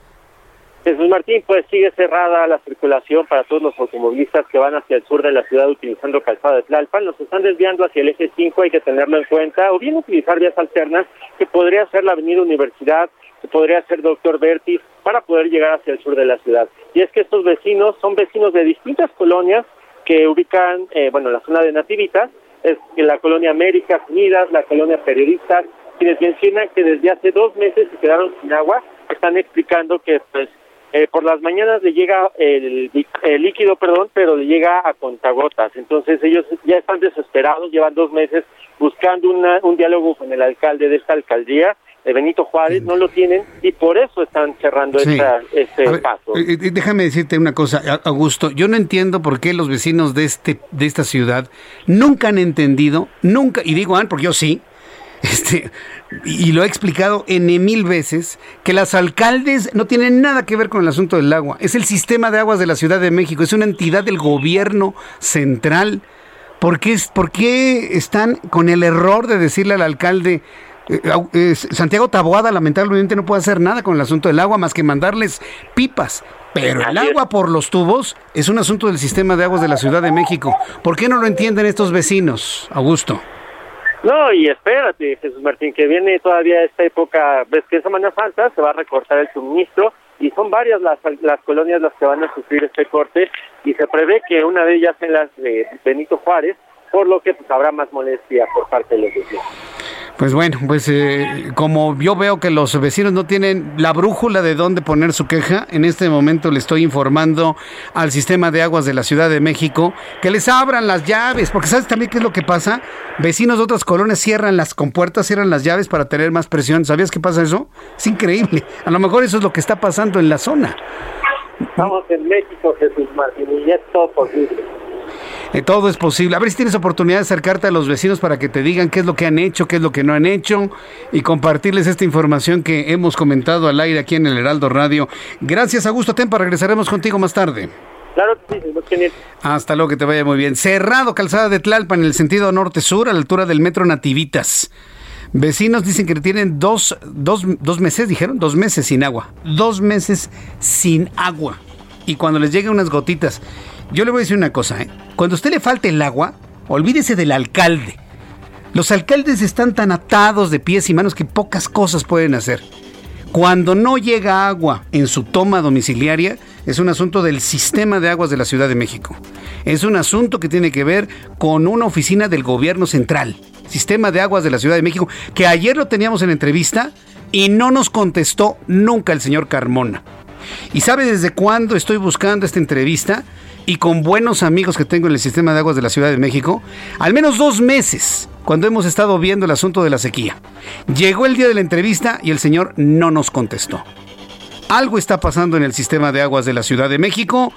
Jesús Martín, pues sigue cerrada la circulación para todos los automovilistas que van hacia el sur de la ciudad utilizando calzada de Tlalpan. Los están desviando hacia el eje 5, hay que tenerlo en cuenta, o bien utilizar vías alternas, que podría ser la avenida Universidad, que podría ser Doctor Berti, para poder llegar hacia el sur de la ciudad. Y es que estos vecinos son vecinos de distintas colonias que ubican, eh, bueno, la zona de Nativitas, es la colonia Américas Unidas, la colonia Periodistas, quienes mencionan que desde hace dos meses se quedaron sin agua, están explicando que pues eh, por las mañanas le llega el, líquido, perdón, pero le llega a contagotas. Entonces ellos ya están desesperados, llevan dos meses buscando un diálogo con el alcalde de esta alcaldía de Benito Juárez, no lo tienen y por eso están cerrando este paso. Eh, eh, déjame decirte una cosa, Augusto, yo no entiendo por qué los vecinos de este de esta ciudad nunca han entendido, nunca, y digo han porque yo sí, este, y lo he explicado en mil veces, que las alcaldes no tienen nada que ver con el asunto del agua. Es el sistema de aguas de la Ciudad de México, es una entidad del gobierno central. ¿Por qué, ¿Por qué están con el error de decirle al alcalde, eh, Santiago Taboada lamentablemente no puede hacer nada con el asunto del agua más que mandarles pipas. Pero el agua por los tubos es un asunto del sistema de aguas de la Ciudad de México. ¿Por qué no lo entienden estos vecinos, Augusto? No, y espérate, Jesús Martín, que viene todavía esta época, ves que en Semana Santa se va a recortar el suministro y son varias las, las colonias las que van a sufrir este corte y se prevé que una de ellas en las de Benito Juárez, por lo que pues habrá más molestia por parte de los vecinos. Pues bueno, pues eh, como yo veo que los vecinos no tienen la brújula de dónde poner su queja, en este momento le estoy informando al sistema de aguas de la Ciudad de México que les abran las llaves, porque ¿sabes también qué es lo que pasa? Vecinos de otras colonias cierran las compuertas, cierran las llaves para tener más presión. ¿Sabías qué pasa eso? Es increíble. A lo mejor eso es lo que está pasando en la zona. Estamos en México, Jesús Martín, y es todo posible. Eh, todo es posible. A ver si tienes oportunidad de acercarte a los vecinos para que te digan qué es lo que han hecho, qué es lo que no han hecho y compartirles esta información que hemos comentado al aire aquí en el Heraldo Radio. Gracias, Augusto Tempa. Regresaremos contigo más tarde. Claro que sí, Hasta luego, que te vaya muy bien. Cerrado, calzada de Tlalpan, en el sentido norte-sur, a la altura del metro Nativitas. Vecinos dicen que tienen dos, dos, dos meses, dijeron, dos meses sin agua. Dos meses sin agua. Y cuando les lleguen unas gotitas yo le voy a decir una cosa, ¿eh? Cuando a usted le falte el agua, olvídese del alcalde. Los alcaldes están tan atados de pies y manos que pocas cosas pueden hacer. Cuando no llega agua en su toma domiciliaria, es un asunto del sistema de aguas de la Ciudad de México. Es un asunto que tiene que ver con una oficina del gobierno central, sistema de aguas de la Ciudad de México, que ayer lo teníamos en entrevista y no nos contestó nunca el señor Carmona. ¿Y sabe desde cuándo estoy buscando esta entrevista? Y con buenos amigos que tengo en el sistema de aguas de la Ciudad de México, al menos dos meses cuando hemos estado viendo el asunto de la sequía. Llegó el día de la entrevista y el señor no nos contestó. Algo está pasando en el sistema de aguas de la Ciudad de México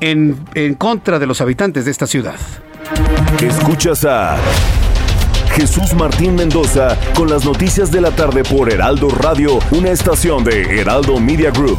en, en contra de los habitantes de esta ciudad. Escuchas a Jesús Martín Mendoza con las noticias de la tarde por Heraldo Radio, una estación de Heraldo Media Group.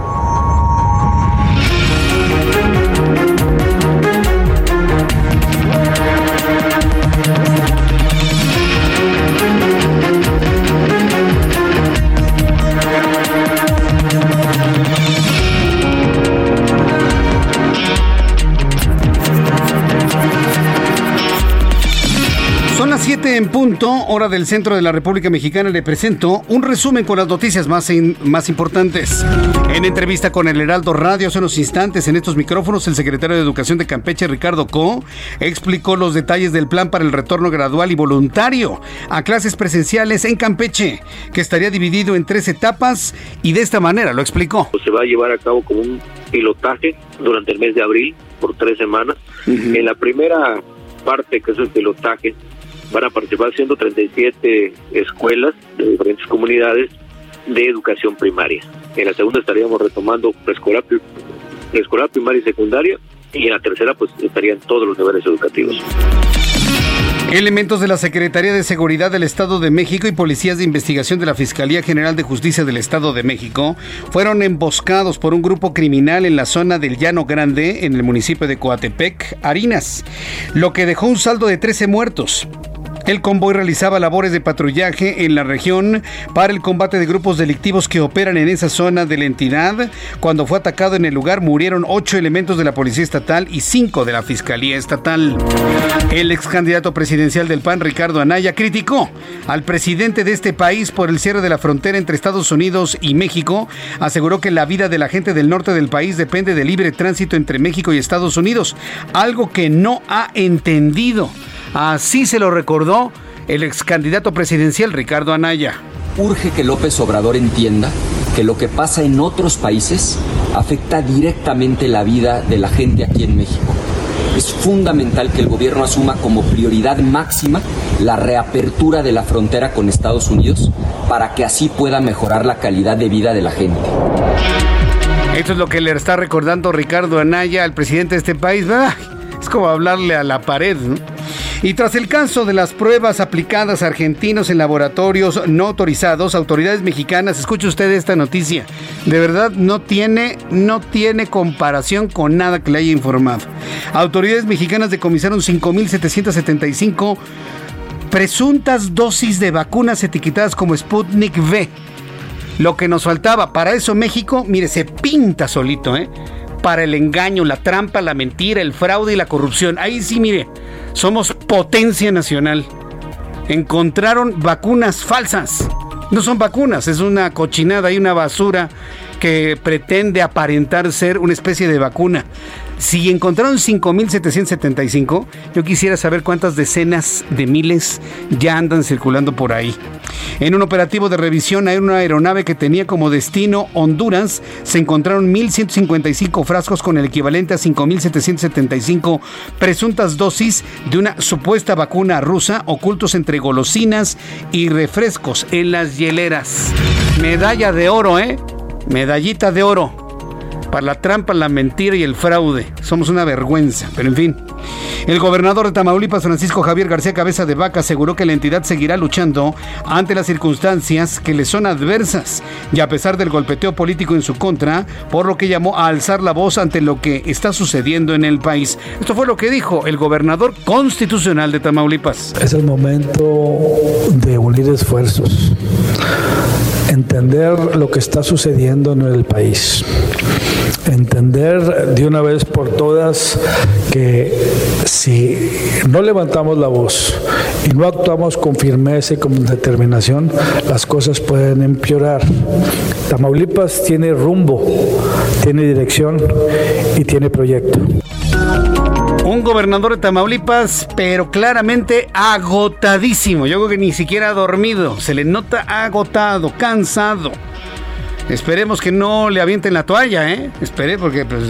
En punto, hora del centro de la República Mexicana, le presento un resumen con las noticias más, más importantes. En entrevista con el Heraldo Radio hace unos instantes en estos micrófonos, el secretario de Educación de Campeche, Ricardo Co, explicó los detalles del plan para el retorno gradual y voluntario a clases presenciales en Campeche, que estaría dividido en tres etapas y de esta manera lo explicó. Se va a llevar a cabo como un pilotaje durante el mes de abril por tres semanas. En la primera parte, que es el pilotaje, van a participar 137 escuelas de diferentes comunidades de educación primaria. En la segunda estaríamos retomando preescolar, preescolar primaria y secundaria y en la tercera pues estarían todos los niveles educativos. Elementos de la Secretaría de Seguridad del Estado de México y policías de investigación de la Fiscalía General de Justicia del Estado de México fueron emboscados por un grupo criminal en la zona del Llano Grande, en el municipio de Coatepec, Harinas, lo que dejó un saldo de 13 muertos. El convoy realizaba labores de patrullaje en la región para el combate de grupos delictivos que operan en esa zona de la entidad. Cuando fue atacado en el lugar murieron ocho elementos de la Policía Estatal y cinco de la Fiscalía Estatal. El ex candidato presidencial del PAN, Ricardo Anaya, criticó al presidente de este país por el cierre de la frontera entre Estados Unidos y México. Aseguró que la vida de la gente del norte del país depende del libre tránsito entre México y Estados Unidos, algo que no ha entendido. Así se lo recordó el ex candidato presidencial Ricardo Anaya. Urge que López Obrador entienda que lo que pasa en otros países afecta directamente la vida de la gente aquí en México. Es fundamental que el gobierno asuma como prioridad máxima la reapertura de la frontera con Estados Unidos para que así pueda mejorar la calidad de vida de la gente. Esto es lo que le está recordando Ricardo Anaya al presidente de este país. Es como hablarle a la pared. ¿no? Y tras el caso de las pruebas aplicadas a argentinos en laboratorios no autorizados, autoridades mexicanas, escuche usted esta noticia, de verdad no tiene, no tiene comparación con nada que le haya informado. Autoridades mexicanas decomisaron 5.775 presuntas dosis de vacunas etiquetadas como Sputnik V. Lo que nos faltaba, para eso México, mire, se pinta solito, ¿eh? Para el engaño, la trampa, la mentira, el fraude y la corrupción. Ahí sí, mire, somos potencia nacional. Encontraron vacunas falsas. No son vacunas, es una cochinada y una basura que pretende aparentar ser una especie de vacuna. Si encontraron 5.775, yo quisiera saber cuántas decenas de miles ya andan circulando por ahí. En un operativo de revisión a una aeronave que tenía como destino Honduras, se encontraron 1.155 frascos con el equivalente a 5.775 presuntas dosis de una supuesta vacuna rusa ocultos entre golosinas y refrescos en las hieleras. Medalla de oro, ¿eh? Medallita de oro para la trampa, la mentira y el fraude. Somos una vergüenza, pero en fin. El gobernador de Tamaulipas, Francisco Javier García Cabeza de Vaca, aseguró que la entidad seguirá luchando ante las circunstancias que le son adversas y a pesar del golpeteo político en su contra, por lo que llamó a alzar la voz ante lo que está sucediendo en el país. Esto fue lo que dijo el gobernador constitucional de Tamaulipas. Es el momento de unir esfuerzos, entender lo que está sucediendo en el país entender de una vez por todas que si no levantamos la voz y no actuamos con firmeza y con determinación, las cosas pueden empeorar. Tamaulipas tiene rumbo, tiene dirección y tiene proyecto. Un gobernador de Tamaulipas, pero claramente agotadísimo. Yo creo que ni siquiera ha dormido. Se le nota agotado, cansado. Esperemos que no le avienten la toalla, ¿eh? Espere, porque pues,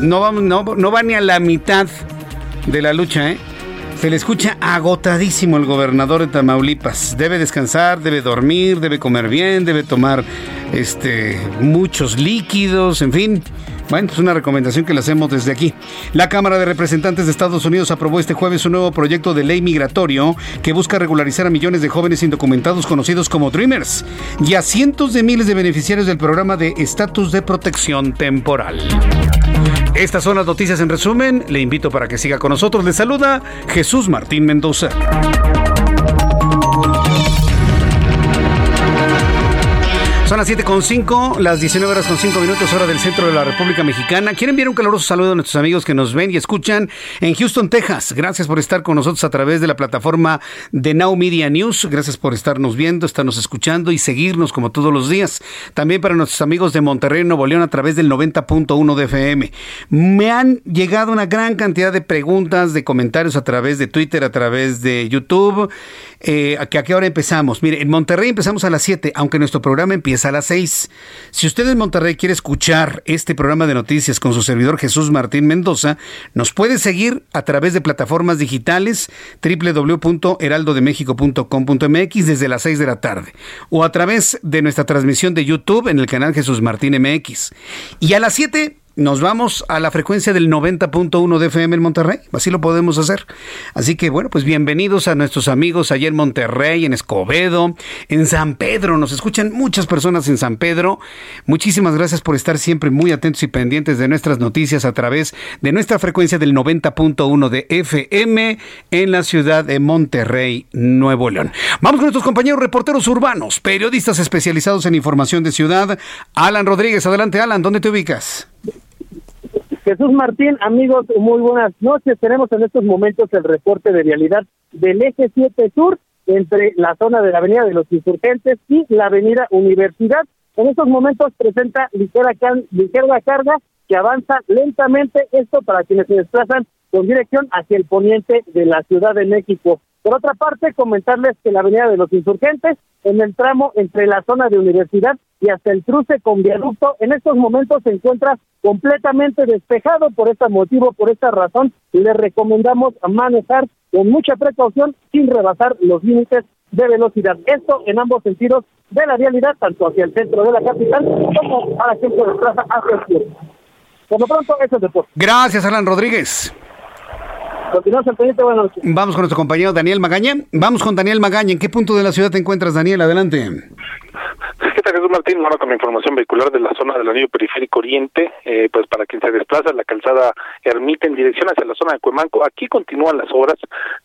no, vamos, no, no va ni a la mitad de la lucha, ¿eh? Se le escucha agotadísimo el gobernador de Tamaulipas. Debe descansar, debe dormir, debe comer bien, debe tomar este, muchos líquidos, en fin. Bueno, es pues una recomendación que le hacemos desde aquí. La Cámara de Representantes de Estados Unidos aprobó este jueves un nuevo proyecto de ley migratorio que busca regularizar a millones de jóvenes indocumentados conocidos como Dreamers y a cientos de miles de beneficiarios del programa de estatus de protección temporal. Estas son las noticias en resumen. Le invito para que siga con nosotros. Le saluda Jesús Martín Mendoza. Son las 7.5, las 19 horas con 5 minutos, hora del centro de la República Mexicana. Quiero enviar un caluroso saludo a nuestros amigos que nos ven y escuchan en Houston, Texas. Gracias por estar con nosotros a través de la plataforma de Now Media News. Gracias por estarnos viendo, estarnos escuchando y seguirnos como todos los días. También para nuestros amigos de Monterrey, Nuevo León, a través del 90.1 de FM. Me han llegado una gran cantidad de preguntas, de comentarios a través de Twitter, a través de YouTube. Eh, ¿A qué hora empezamos? Mire, en Monterrey empezamos a las 7, aunque nuestro programa empieza a las 6. Si usted en Monterrey quiere escuchar este programa de noticias con su servidor Jesús Martín Mendoza, nos puede seguir a través de plataformas digitales www.heraldodemexico.com.mx desde las 6 de la tarde o a través de nuestra transmisión de YouTube en el canal Jesús Martín MX. Y a las 7 nos vamos a la frecuencia del 90.1 de FM en Monterrey. Así lo podemos hacer. Así que bueno, pues bienvenidos a nuestros amigos allá en Monterrey, en Escobedo, en San Pedro. Nos escuchan muchas personas en San Pedro. Muchísimas gracias por estar siempre muy atentos y pendientes de nuestras noticias a través de nuestra frecuencia del 90.1 de FM en la ciudad de Monterrey, Nuevo León. Vamos con nuestros compañeros reporteros urbanos, periodistas especializados en información de ciudad. Alan Rodríguez, adelante Alan, ¿dónde te ubicas? Jesús Martín, amigos, muy buenas noches. Tenemos en estos momentos el reporte de realidad del eje 7 Sur entre la zona de la Avenida de los Insurgentes y la Avenida Universidad. En estos momentos presenta ligera, ligera carga que avanza lentamente, esto para quienes se desplazan con dirección hacia el poniente de la Ciudad de México. Por otra parte, comentarles que la Avenida de los Insurgentes, en el tramo entre la zona de Universidad y hasta el cruce con viaducto, en estos momentos se encuentra completamente despejado. Por este motivo, por esta razón, le recomendamos manejar con mucha precaución sin rebasar los límites de velocidad. Esto en ambos sentidos de la realidad, tanto hacia el centro de la capital como para quien se desplaza hacia el sur. Por lo pronto, eso es deporte. Gracias, Alan Rodríguez. Continuamos al Vamos con nuestro compañero Daniel Magaña. Vamos con Daniel Magaña. ¿En qué punto de la ciudad te encuentras, Daniel? Adelante. ¿Qué tal, Jesús Martín? Ahora con la información vehicular de la zona del anillo periférico oriente, eh, pues para quien se desplaza la calzada Ermita en dirección hacia la zona de Cuemanco, aquí continúan las obras,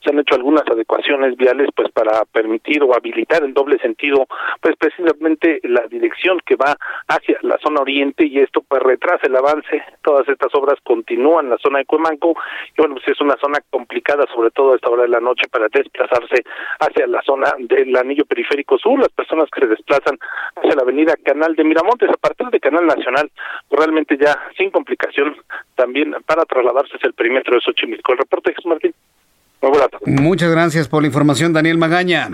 se han hecho algunas adecuaciones viales pues para permitir o habilitar el doble sentido, pues precisamente la dirección que va hacia la zona oriente y esto pues retrasa el avance, todas estas obras continúan en la zona de Cuemanco y bueno, pues es una zona complicada, sobre todo a esta hora de la noche, para desplazarse hacia la zona del anillo periférico sur, las personas que se desplazan hacia la avenida Canal de Miramontes, a partir de Canal Nacional, realmente ya sin complicación, también para trasladarse hacia el perímetro de Xochimilco. El reporte Jesús Martín. Muy Muchas gracias por la información, Daniel Magaña.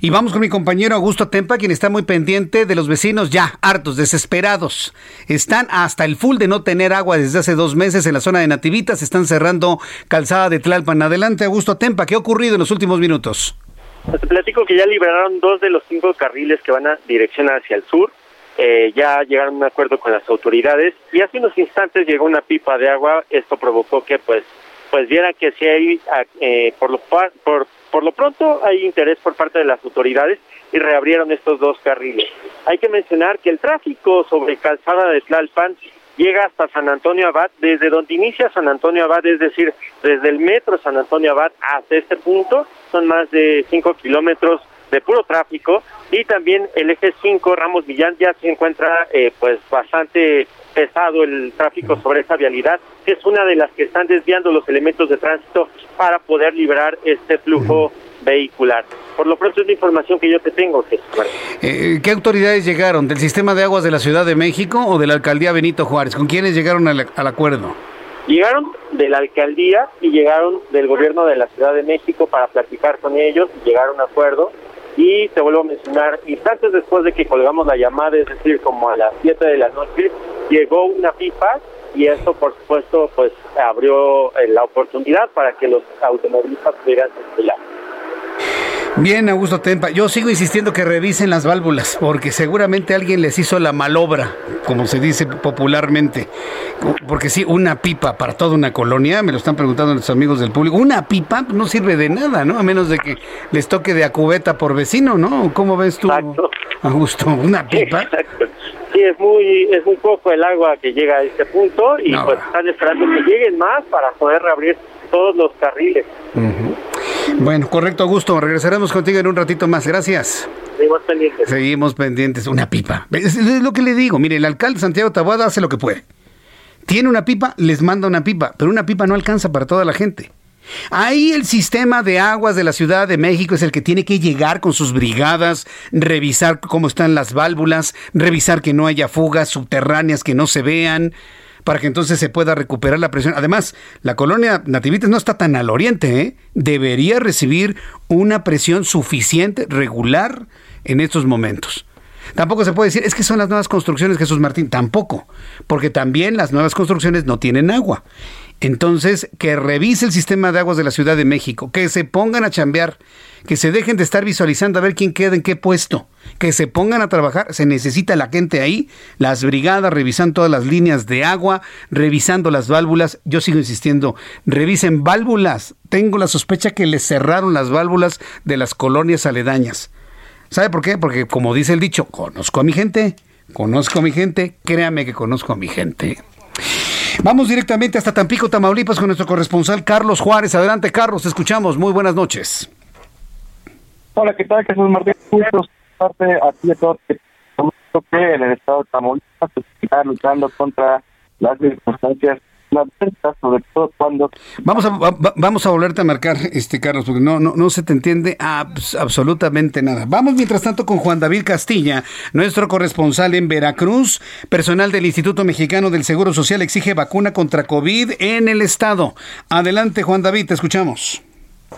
Y vamos con mi compañero Augusto Tempa, quien está muy pendiente de los vecinos ya hartos, desesperados. Están hasta el full de no tener agua desde hace dos meses en la zona de Nativitas. Están cerrando calzada de Tlalpan. Adelante, Augusto Tempa. ¿Qué ha ocurrido en los últimos minutos? Te platico que ya liberaron dos de los cinco carriles que van a dirección hacia el sur. Eh, ya llegaron a un acuerdo con las autoridades y hace unos instantes llegó una pipa de agua. Esto provocó que pues pues viera que si hay eh, por lo por por lo pronto hay interés por parte de las autoridades y reabrieron estos dos carriles. Hay que mencionar que el tráfico sobre calzada de Tlalpan llega hasta San Antonio Abad, desde donde inicia San Antonio Abad, es decir, desde el metro San Antonio Abad hasta este punto, son más de 5 kilómetros de puro tráfico y también el eje 5 Ramos Villán ya se encuentra eh, pues bastante pesado el tráfico sobre esa vialidad, que es una de las que están desviando los elementos de tránsito para poder liberar este flujo vehicular. Por lo pronto es la información que yo te tengo. Eh, ¿Qué autoridades llegaron? ¿Del sistema de aguas de la Ciudad de México o de la alcaldía Benito Juárez? ¿Con quiénes llegaron al, al acuerdo? Llegaron de la alcaldía y llegaron del gobierno de la Ciudad de México para platicar con ellos y llegar a un acuerdo y te vuelvo a mencionar, instantes después de que colgamos la llamada, es decir, como a las 7 de la noche, llegó una pipa y esto, por supuesto, pues abrió eh, la oportunidad para que los automovilistas pudieran circular. Bien, Augusto Tempa. Yo sigo insistiendo que revisen las válvulas, porque seguramente alguien les hizo la malobra, como se dice popularmente. Porque sí, una pipa para toda una colonia, me lo están preguntando nuestros amigos del público. Una pipa no sirve de nada, ¿no? A menos de que les toque de a cubeta por vecino, ¿no? ¿Cómo ves tú, Augusto? ¿Una pipa? Sí, es muy, es muy poco el agua que llega a este punto y pues están esperando que lleguen más para poder reabrir todos los carriles. Bueno, correcto, Augusto. Regresaremos contigo en un ratito más. Gracias. Seguimos pendientes. Seguimos pendientes. Una pipa. Es, lo que le digo. Mire, el alcalde Santiago Taboada hace lo que puede. Tiene una pipa, les manda una pipa, pero una pipa no alcanza para toda la gente. Ahí el sistema de aguas de la Ciudad de México es el que tiene que llegar con sus brigadas, revisar cómo están las válvulas, revisar que no haya fugas subterráneas que no se vean, para que entonces se pueda recuperar la presión. Además, la colonia Nativitas no está tan al oriente, ¿eh? debería recibir una presión suficiente, regular, en estos momentos. Tampoco se puede decir, es que son las nuevas construcciones, Jesús Martín, tampoco, porque también las nuevas construcciones no tienen agua. Entonces, que revise el sistema de aguas de la Ciudad de México, que se pongan a chambear, que se dejen de estar visualizando a ver quién queda en qué puesto, que se pongan a trabajar, se necesita la gente ahí, las brigadas revisan todas las líneas de agua, revisando las válvulas, yo sigo insistiendo, revisen válvulas, tengo la sospecha que les cerraron las válvulas de las colonias aledañas. ¿Sabe por qué? Porque como dice el dicho, conozco a mi gente, conozco a mi gente, créame que conozco a mi gente. Vamos directamente hasta Tampico, Tamaulipas, con nuestro corresponsal Carlos Juárez. Adelante, Carlos, te escuchamos. Muy buenas noches. Hola, ¿qué tal? Jesús Martín. Gusto parte a todos que en el estado de Tamaulipas se está luchando contra las circunstancias sobre todo cuando vamos a vamos a volverte a marcar este Carlos porque no no no se te entiende absolutamente nada. Vamos mientras tanto con Juan David Castilla nuestro corresponsal en Veracruz. Personal del Instituto Mexicano del Seguro Social exige vacuna contra COVID en el estado. Adelante Juan David te escuchamos.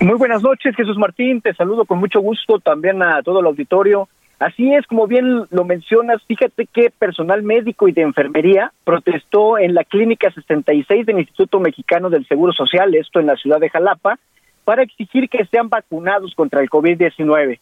Muy buenas noches Jesús Martín. Te saludo con mucho gusto también a todo el auditorio Así es, como bien lo mencionas, fíjate que personal médico y de enfermería protestó en la Clínica 66 del Instituto Mexicano del Seguro Social, esto en la ciudad de Jalapa, para exigir que sean vacunados contra el COVID-19.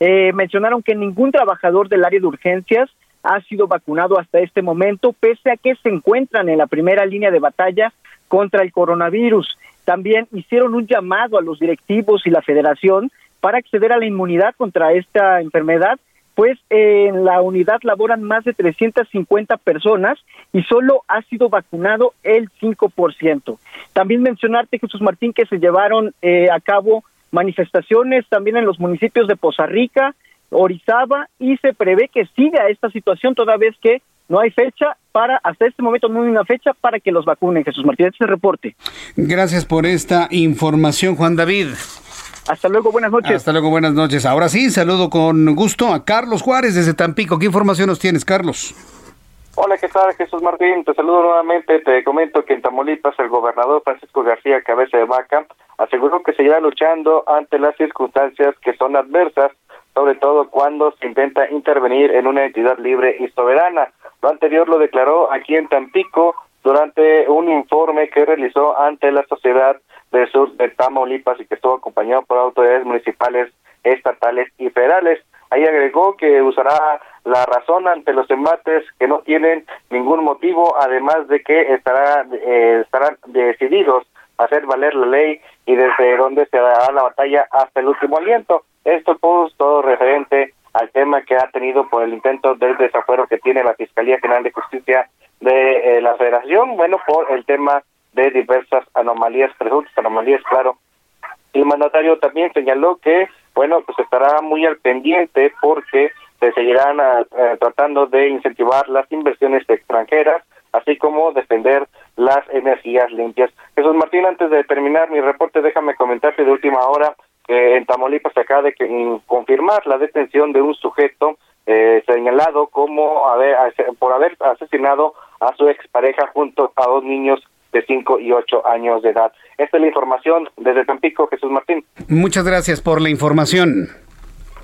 Eh, mencionaron que ningún trabajador del área de urgencias ha sido vacunado hasta este momento, pese a que se encuentran en la primera línea de batalla contra el coronavirus. también hicieron un llamado a los directivos y la federación para acceder a la inmunidad contra esta enfermedad, pues en la unidad laboran más de 350 personas y solo ha sido vacunado el 5%. También mencionarte, Jesús Martín, que se llevaron eh, a cabo manifestaciones también en los municipios de Poza Rica, Orizaba y se prevé que siga esta situación toda vez que no hay fecha para, hasta este momento no hay una fecha para que los vacunen. Jesús Martín, este reporte. Gracias por esta información, Juan David. Hasta luego, buenas noches. Hasta luego, buenas noches. Ahora sí, saludo con gusto a Carlos Juárez desde Tampico. ¿Qué información nos tienes, Carlos? Hola, ¿qué tal? Jesús Martín, te saludo nuevamente. Te comento que en Tamaulipas el gobernador Francisco García Cabeza de Vaca aseguró que seguirá luchando ante las circunstancias que son adversas, sobre todo cuando se intenta intervenir en una entidad libre y soberana. Lo anterior lo declaró aquí en Tampico durante un informe que realizó ante la sociedad del sur de Tamaulipas y que estuvo acompañado por autoridades municipales, estatales y federales. Ahí agregó que usará la razón ante los embates que no tienen ningún motivo, además de que estará, eh, estarán decididos a hacer valer la ley y desde donde se dará la batalla hasta el último aliento. Esto pues todo referente al tema que ha tenido por el intento del desafuero que tiene la Fiscalía General de Justicia de eh, la Federación, bueno, por el tema de diversas anomalías, presuntas anomalías, claro. El mandatario también señaló que, bueno, pues estará muy al pendiente porque se seguirán ah, eh, tratando de incentivar las inversiones extranjeras, así como defender las energías limpias. Jesús Martín, antes de terminar mi reporte, déjame comentarte de última hora que en Tamaulipas se acaba de confirmar la detención de un sujeto eh, señalado como haber, por haber asesinado a su expareja junto a dos niños de 5 y 8 años de edad. Esta es la información desde Tampico, Jesús Martín. Muchas gracias por la información.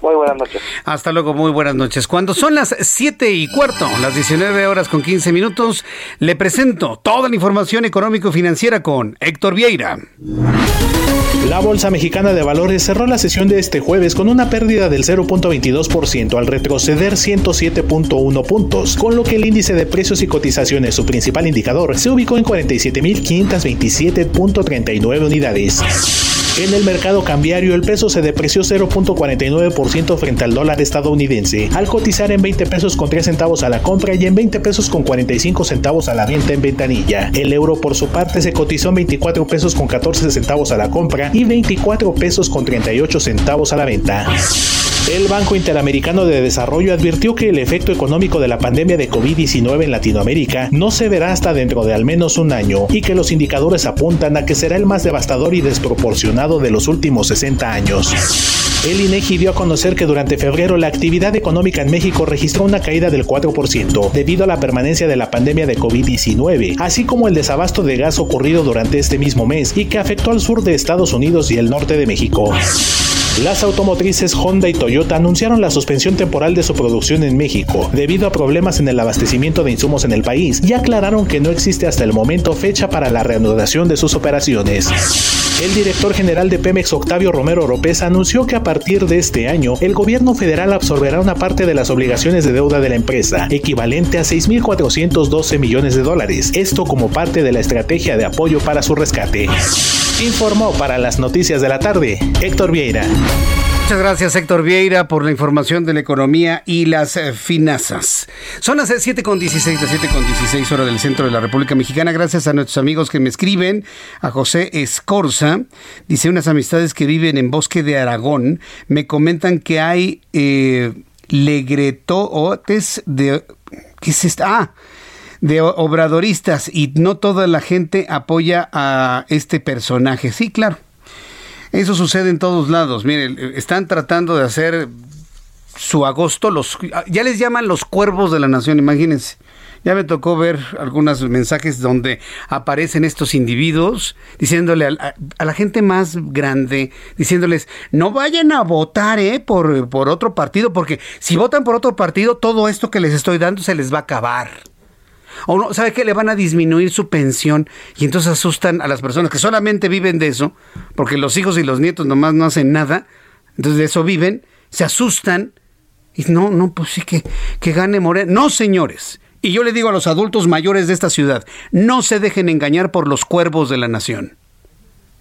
Muy buenas noches. Hasta luego, muy buenas noches. Cuando son las 7 y cuarto, las 19 horas con 15 minutos, le presento toda la información económico-financiera con Héctor Vieira. La Bolsa Mexicana de Valores cerró la sesión de este jueves con una pérdida del 0.22% al retroceder 107.1 puntos, con lo que el índice de precios y cotizaciones, su principal indicador, se ubicó en 47.527.39 unidades. En el mercado cambiario, el peso se depreció 0.49% frente al dólar estadounidense, al cotizar en 20 pesos con 3 centavos a la compra y en 20 pesos con 45 centavos a la venta en ventanilla. El euro, por su parte, se cotizó en 24 pesos con 14 centavos a la compra y 24 pesos con 38 centavos a la venta. El Banco Interamericano de Desarrollo advirtió que el efecto económico de la pandemia de COVID-19 en Latinoamérica no se verá hasta dentro de al menos un año y que los indicadores apuntan a que será el más devastador y desproporcionado de los últimos 60 años. El INEGI dio a conocer que durante febrero la actividad económica en México registró una caída del 4% debido a la permanencia de la pandemia de COVID-19, así como el desabasto de gas ocurrido durante este mismo mes y que afectó al sur de Estados Unidos y el norte de México. Las automotrices Honda y Toyota anunciaron la suspensión temporal de su producción en México debido a problemas en el abastecimiento de insumos en el país y aclararon que no existe hasta el momento fecha para la reanudación de sus operaciones. El director general de Pemex, Octavio Romero Oropesa, anunció que a partir de este año el gobierno federal absorberá una parte de las obligaciones de deuda de la empresa, equivalente a 6.412 millones de dólares, esto como parte de la estrategia de apoyo para su rescate. Informó para las noticias de la tarde Héctor Vieira. Muchas gracias Héctor Vieira por la información de la economía y las eh, finanzas. Son las 7 con 16, las 7 con 16 horas del centro de la República Mexicana. Gracias a nuestros amigos que me escriben. A José Escorza, dice unas amistades que viven en Bosque de Aragón. Me comentan que hay eh, legretotes de... ¿Qué es esto? Ah, de obradoristas y no toda la gente apoya a este personaje. Sí, claro. Eso sucede en todos lados. Miren, están tratando de hacer su agosto, los ya les llaman los cuervos de la nación, imagínense. Ya me tocó ver algunos mensajes donde aparecen estos individuos diciéndole a, la gente más grande, diciéndoles, no vayan a votar eh, por, por otro partido, porque si votan por otro partido, todo esto que les estoy dando se les va a acabar. O no, ¿sabe qué? Le van a disminuir su pensión y entonces asustan a las personas que solamente viven de eso, porque los hijos y los nietos nomás no hacen nada, entonces de eso viven, se asustan y no, no, pues sí que, que gane Moreno. No, señores. Y yo le digo a los adultos mayores de esta ciudad, no se dejen engañar por los cuervos de la nación.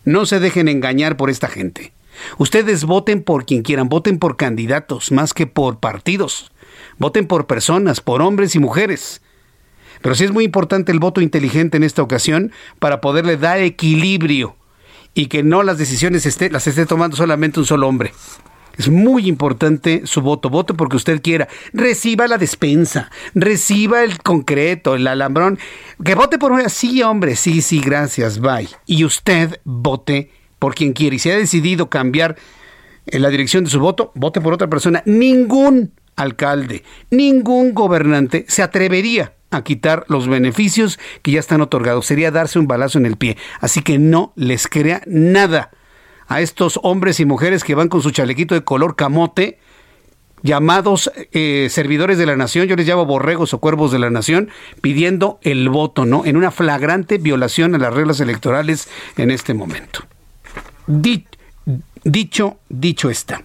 No se dejen engañar por esta gente. Ustedes voten por quien quieran, voten por candidatos más que por partidos. Voten por personas, por hombres y mujeres. Pero sí es muy importante el voto inteligente en esta ocasión para poderle dar equilibrio y que no las decisiones las esté tomando solamente un solo hombre. Es muy importante su voto. Vote porque usted quiera. Reciba la despensa. Reciba el concreto, el alambrón. Que vote por una. Sí, hombre. Sí, sí, gracias. Bye. Y usted vote por quien quiere. Y si ha decidido cambiar en eh, la dirección de su voto, vote por otra persona. Ningún alcalde, ningún gobernante se atrevería a quitar los beneficios que ya están otorgados. Sería darse un balazo en el pie. Así que no les crea nada a estos hombres y mujeres que van con su chalequito de color camote, llamados eh, servidores de la nación, yo les llamo borregos o cuervos de la nación, pidiendo el voto, ¿no? En una flagrante violación a las reglas electorales en este momento. dicho, dicho está.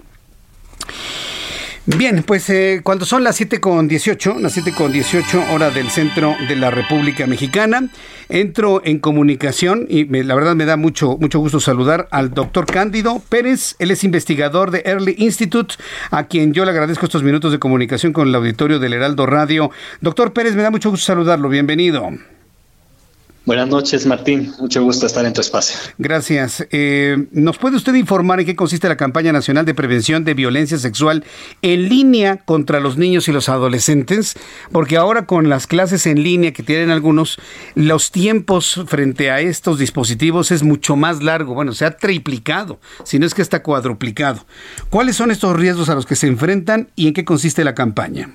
Bien, pues eh, cuando son las 7 con 18, las 7 con 18 hora del centro de la República Mexicana, entro en comunicación y la verdad me da mucho, mucho gusto saludar al doctor Cándido Pérez. Él es investigador de Early Institute, a quien yo le agradezco estos minutos de comunicación con el auditorio del Heraldo Radio. Doctor Pérez, me da mucho gusto saludarlo. Bienvenido. Buenas noches, Martín. Mucho gusto estar en tu espacio. Gracias. Eh, ¿Nos puede usted informar en qué consiste la campaña nacional de prevención de violencia sexual en línea contra los niños y los adolescentes? Porque ahora con las clases en línea que tienen algunos, los tiempos frente a estos dispositivos es mucho más largo. Bueno, se ha triplicado, si no es que está cuadruplicado. ¿Cuáles son estos riesgos a los que se enfrentan y en qué consiste la campaña?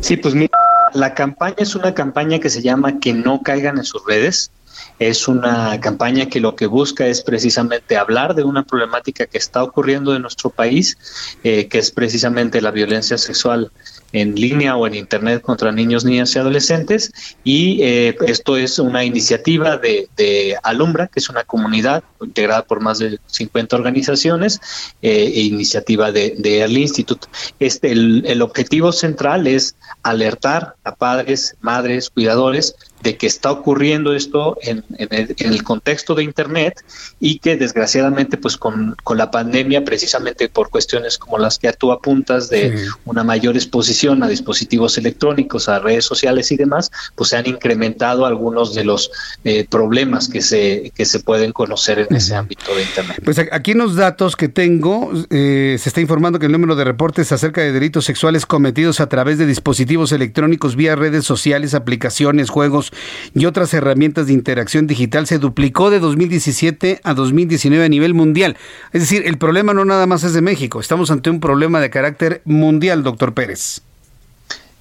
Sí, pues mira la campaña es una campaña que se llama Que no caigan en sus redes. Es una campaña que lo que busca es precisamente hablar de una problemática que está ocurriendo en nuestro país, eh, que es precisamente la violencia sexual en línea o en Internet contra niños, niñas y adolescentes. Y eh, esto es una iniciativa de, Alumbra, que es una comunidad integrada por más de 50 organizaciones, eh, e iniciativa de, de Institute. Este, el objetivo central es alertar a padres, madres, cuidadores de que está ocurriendo esto en, el, contexto de Internet y que desgraciadamente pues con, la pandemia, precisamente por cuestiones como las que tú apuntas de una mayor exposición a dispositivos electrónicos, a redes sociales y demás, pues se han incrementado algunos de los eh, problemas que se, que se pueden conocer en ese ámbito de Internet. Pues aquí en los datos que tengo eh, se está informando que el número de reportes acerca de delitos sexuales cometidos a través de dispositivos electrónicos vía redes sociales, aplicaciones, juegos, y otras herramientas de interacción digital se duplicó de 2017 a 2019 a nivel mundial. Es decir, el problema no nada más es de México, estamos ante un problema de carácter mundial, doctor Pérez.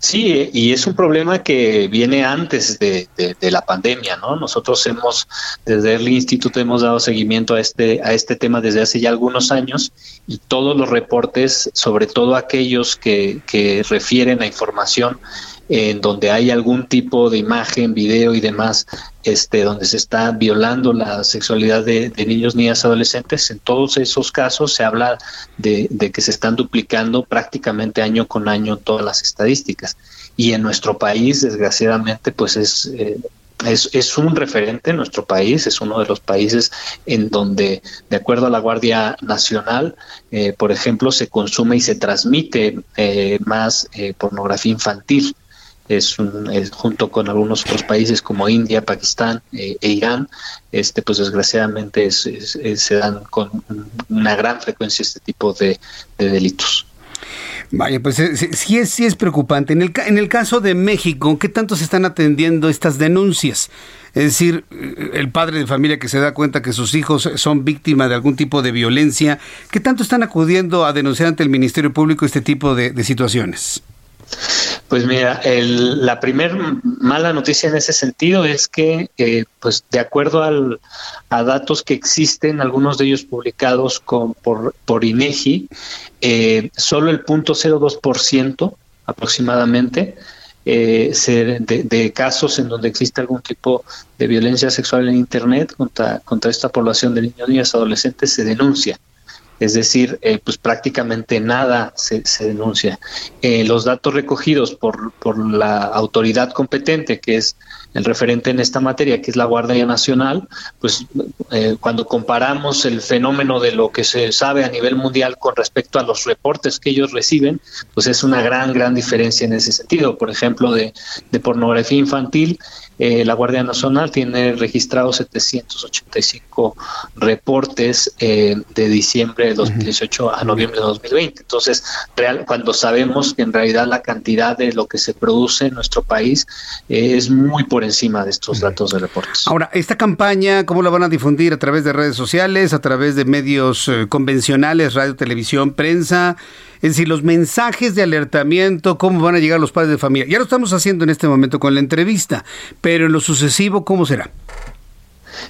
Sí, y es un problema que viene antes de, la pandemia, ¿no? Nosotros hemos, desde el instituto, hemos dado seguimiento a este, a este tema desde hace ya algunos años y todos los reportes, sobre todo aquellos que, que refieren a información en donde hay algún tipo de imagen, video y demás, este, donde se está violando la sexualidad de, niños, niñas, adolescentes, en todos esos casos se habla de, que se están duplicando prácticamente año con año todas las estadísticas. Y en nuestro país, desgraciadamente, pues es... Eh, es, un referente en nuestro país, es uno de los países en donde, de acuerdo a la Guardia Nacional, eh, por ejemplo, se consume y se transmite eh, más pornografía infantil es, junto con algunos otros países como India, Pakistán eh, e Irán, este, pues desgraciadamente se dan con una gran frecuencia este tipo de, delitos. Vaya, pues eh, sí, es, sí es preocupante. En el, en el caso de México, ¿qué tanto se están atendiendo estas denuncias? Es decir, eh, el padre de familia que se da cuenta que sus hijos son víctimas de algún tipo de violencia, ¿qué tanto están acudiendo a denunciar ante el Ministerio Público este tipo de situaciones? Pues mira, la primera mala noticia en ese sentido es que, eh, pues de acuerdo al, a datos que existen, algunos de ellos publicados con, por, por INEGI, eh, solo el 0.02% aproximadamente eh, de, de, casos en donde existe algún tipo de violencia sexual en Internet contra, contra esta población de niños, niñas, adolescentes se denuncia. Es decir, eh, pues prácticamente nada se, denuncia. Eh, los datos recogidos por, por la autoridad competente, que es el referente en esta materia, que es la Guardia Nacional, pues eh, cuando comparamos el fenómeno de lo que se sabe a nivel mundial con respecto a los reportes que ellos reciben, pues es una gran, gran diferencia en ese sentido. Por ejemplo, de, de pornografía infantil, eh, la Guardia Nacional tiene registrados 785 reportes eh, de diciembre de 2018 a noviembre de 2020. Entonces, real, cuando sabemos que en realidad la cantidad de lo que se produce en nuestro país eh, es muy por encima de estos datos de reportes. Ahora, esta campaña, ¿cómo la van a difundir? ¿A través de redes sociales? ¿A través de medios convencionales, radio, televisión, prensa? Es decir, los mensajes de alertamiento, cómo van a llegar los padres de familia. Ya lo estamos haciendo en este momento con la entrevista, pero en lo sucesivo, ¿cómo será?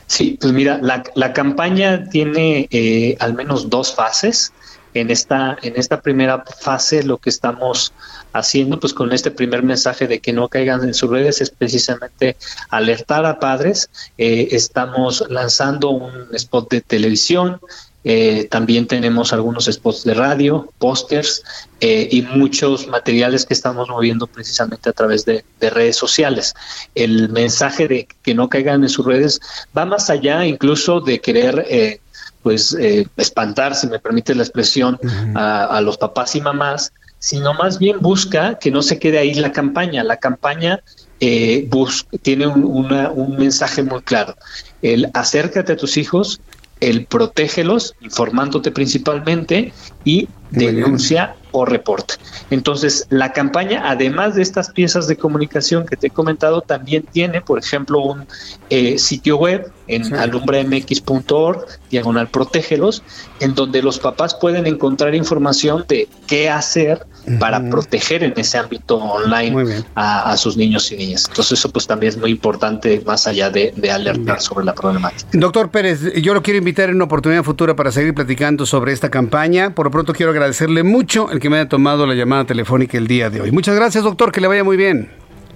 Sí, pues mira, la, campaña tiene eh, al menos dos fases. En esta, en esta primera fase lo que estamos haciendo pues con este primer mensaje de que no caigan en sus redes es precisamente alertar a padres. Eh, estamos lanzando un spot de televisión, eh, también tenemos algunos spots de radio, pósters eh, y muchos materiales que estamos moviendo precisamente a través de, redes sociales. El mensaje de que no caigan en sus redes va más allá incluso de querer eh, pues espantar, si me permite la expresión, a, los papás y mamás, sino más bien busca que no se quede ahí la campaña. La campaña tiene un mensaje muy claro. El acércate a tus hijos, el protégelos, informándote principalmente, y denuncia o reporte. Entonces, la campaña, además de estas piezas de comunicación que te he comentado, también tiene, por ejemplo, un eh, sitio web en alumbremx.org, diagonal protégelos, en donde los papás pueden encontrar información de qué hacer para proteger en ese ámbito online a, sus niños y niñas. Entonces, eso pues también es muy importante, más allá de, alertar sobre la problemática. Doctor Pérez, yo lo quiero invitar en una oportunidad futura para seguir platicando sobre esta campaña. Por pronto quiero agradecerle mucho el que me haya tomado la llamada telefónica el día de hoy. Muchas gracias, doctor, que le vaya muy bien.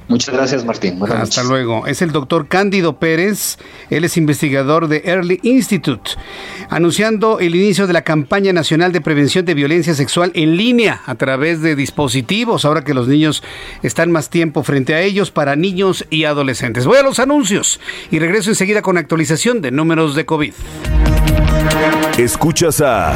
Muchas gracias, Martín. Hasta luego. Es el doctor Cándido Pérez. Él es investigador de Early Institute, anunciando el inicio de la campaña nacional de prevención de violencia sexual en línea a través de dispositivos, ahora que los niños están más tiempo frente a ellos para niños y adolescentes. Voy a los anuncios y regreso enseguida con actualización de números de COVID. Escuchas a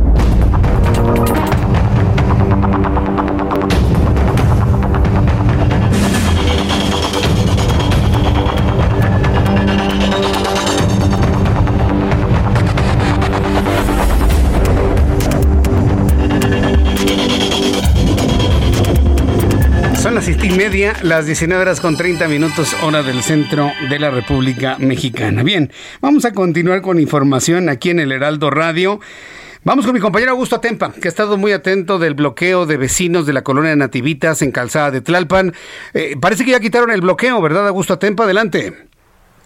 Y media, las 19 horas con 30 minutos, hora del centro de la República Mexicana. Bien, vamos a continuar con información aquí en el Heraldo Radio. Vamos con mi compañero Augusto Atempa, que ha estado muy atento del bloqueo de vecinos de la colonia Nativitas en Calzada de Tlalpan. Eh, parece que ya quitaron el bloqueo, ¿verdad, Augusto Atempa? Adelante.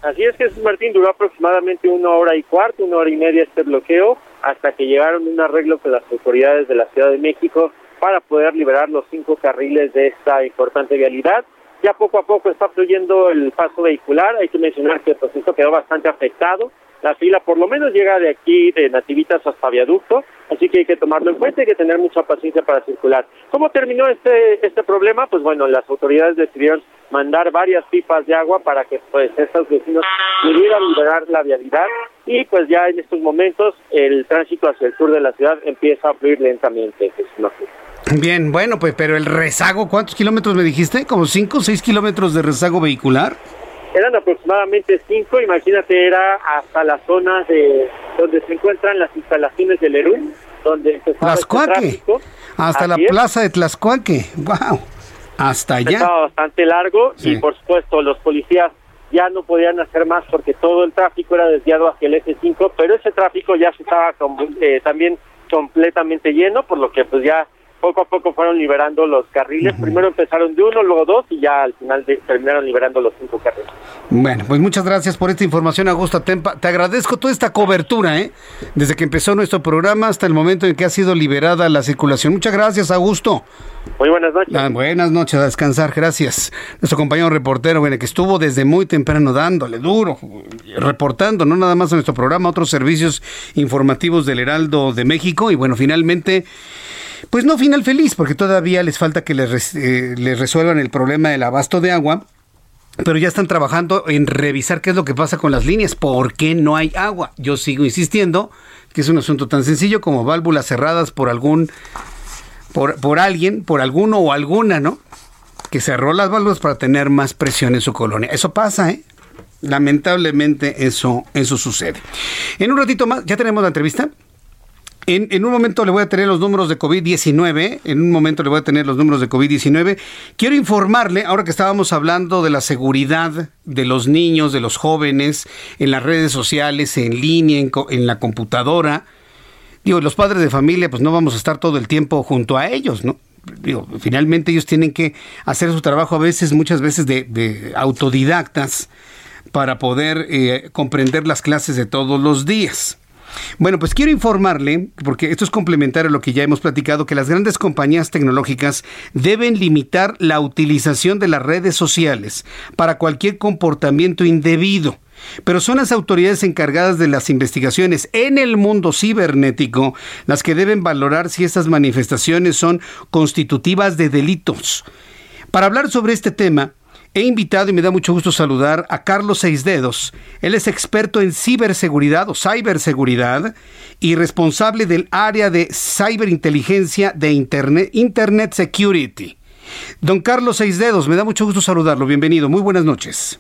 Así es, Jesús Martín, duró aproximadamente una hora y cuarto, una hora y media este bloqueo, hasta que llegaron un arreglo con las autoridades de la Ciudad de México para poder liberar los cinco carriles de esta importante vialidad. Ya poco a poco está fluyendo el paso vehicular, hay que mencionar que el proceso quedó bastante afectado, la fila por lo menos llega de aquí, de Nativitas hasta Viaducto, así que hay que tomarlo en cuenta y hay que tener mucha paciencia para circular. ¿Cómo terminó este, este problema? Pues bueno, las autoridades decidieron mandar varias pipas de agua para que pues estos vecinos pudieran liberar la vialidad y pues ya en estos momentos el tránsito hacia el sur de la ciudad empieza a fluir lentamente. Bien, bueno, pues pero el rezago, ¿cuántos kilómetros me dijiste? ¿Como cinco o seis kilómetros de rezago vehicular? Eran aproximadamente cinco, imagínate, era hasta la zona de donde se encuentran las instalaciones del ERUM, donde Tlaxcuaque, hasta la plaza de Tlaxcuaque, wow, hasta allá. Estaba bastante largo y por supuesto los policías ya no podían hacer más porque todo el tráfico era desviado hacia el eje 5, pero ese tráfico ya se estaba eh, también completamente lleno, por lo que pues ya poco a poco fueron liberando los carriles. Primero empezaron de uno, luego dos y ya al final terminaron liberando los cinco carriles. Bueno, pues muchas gracias por esta información, Augusto Tempa. Te agradezco toda esta cobertura, ¿eh? Desde que empezó nuestro programa hasta el momento en que ha sido liberada la circulación. Muchas gracias, Augusto. Muy buenas noches. Ah, buenas noches, a descansar, gracias. Nuestro compañero reportero, bueno, que estuvo desde muy temprano dándole duro, reportando, no nada más a nuestro programa, otros servicios informativos del Heraldo de México. Y bueno, finalmente pues no final feliz, porque todavía les falta que les, eh, les resuelvan el problema del abasto de agua. Pero ya están trabajando en revisar qué es lo que pasa con las líneas, por qué no hay agua. Yo sigo insistiendo que es un asunto tan sencillo como válvulas cerradas por algún, por, por alguien, por alguno o alguna, ¿no? Que cerró las válvulas para tener más presión en su colonia. Eso pasa, ¿eh? Lamentablemente eso, eso sucede. En un ratito más, ¿ya tenemos la entrevista? En, un momento le voy a tener los números de COVID-19. En un momento le voy a tener los números de COVID-19. Quiero informarle, ahora que estábamos hablando de la seguridad de los niños, de los jóvenes, en las redes sociales, en línea, en, la computadora. Digo, los padres de familia, pues no vamos a estar todo el tiempo junto a ellos, ¿no? Digo, finalmente ellos tienen que hacer su trabajo a veces, muchas veces de, autodidactas para poder eh, comprender las clases de todos los días. Bueno, pues quiero informarle, porque esto es complementario a lo que ya hemos platicado, que las grandes compañías tecnológicas deben limitar la utilización de las redes sociales para cualquier comportamiento indebido. Pero son las autoridades encargadas de las investigaciones en el mundo cibernético las que deben valorar si estas manifestaciones son constitutivas de delitos. Para hablar sobre este tema, He invitado y me da mucho gusto saludar a Carlos Seisdedos. Él es experto en ciberseguridad o ciberseguridad y responsable del área de ciberinteligencia de Internet, Internet Security. Don Carlos Seisdedos, me da mucho gusto saludarlo. Bienvenido. Muy buenas noches.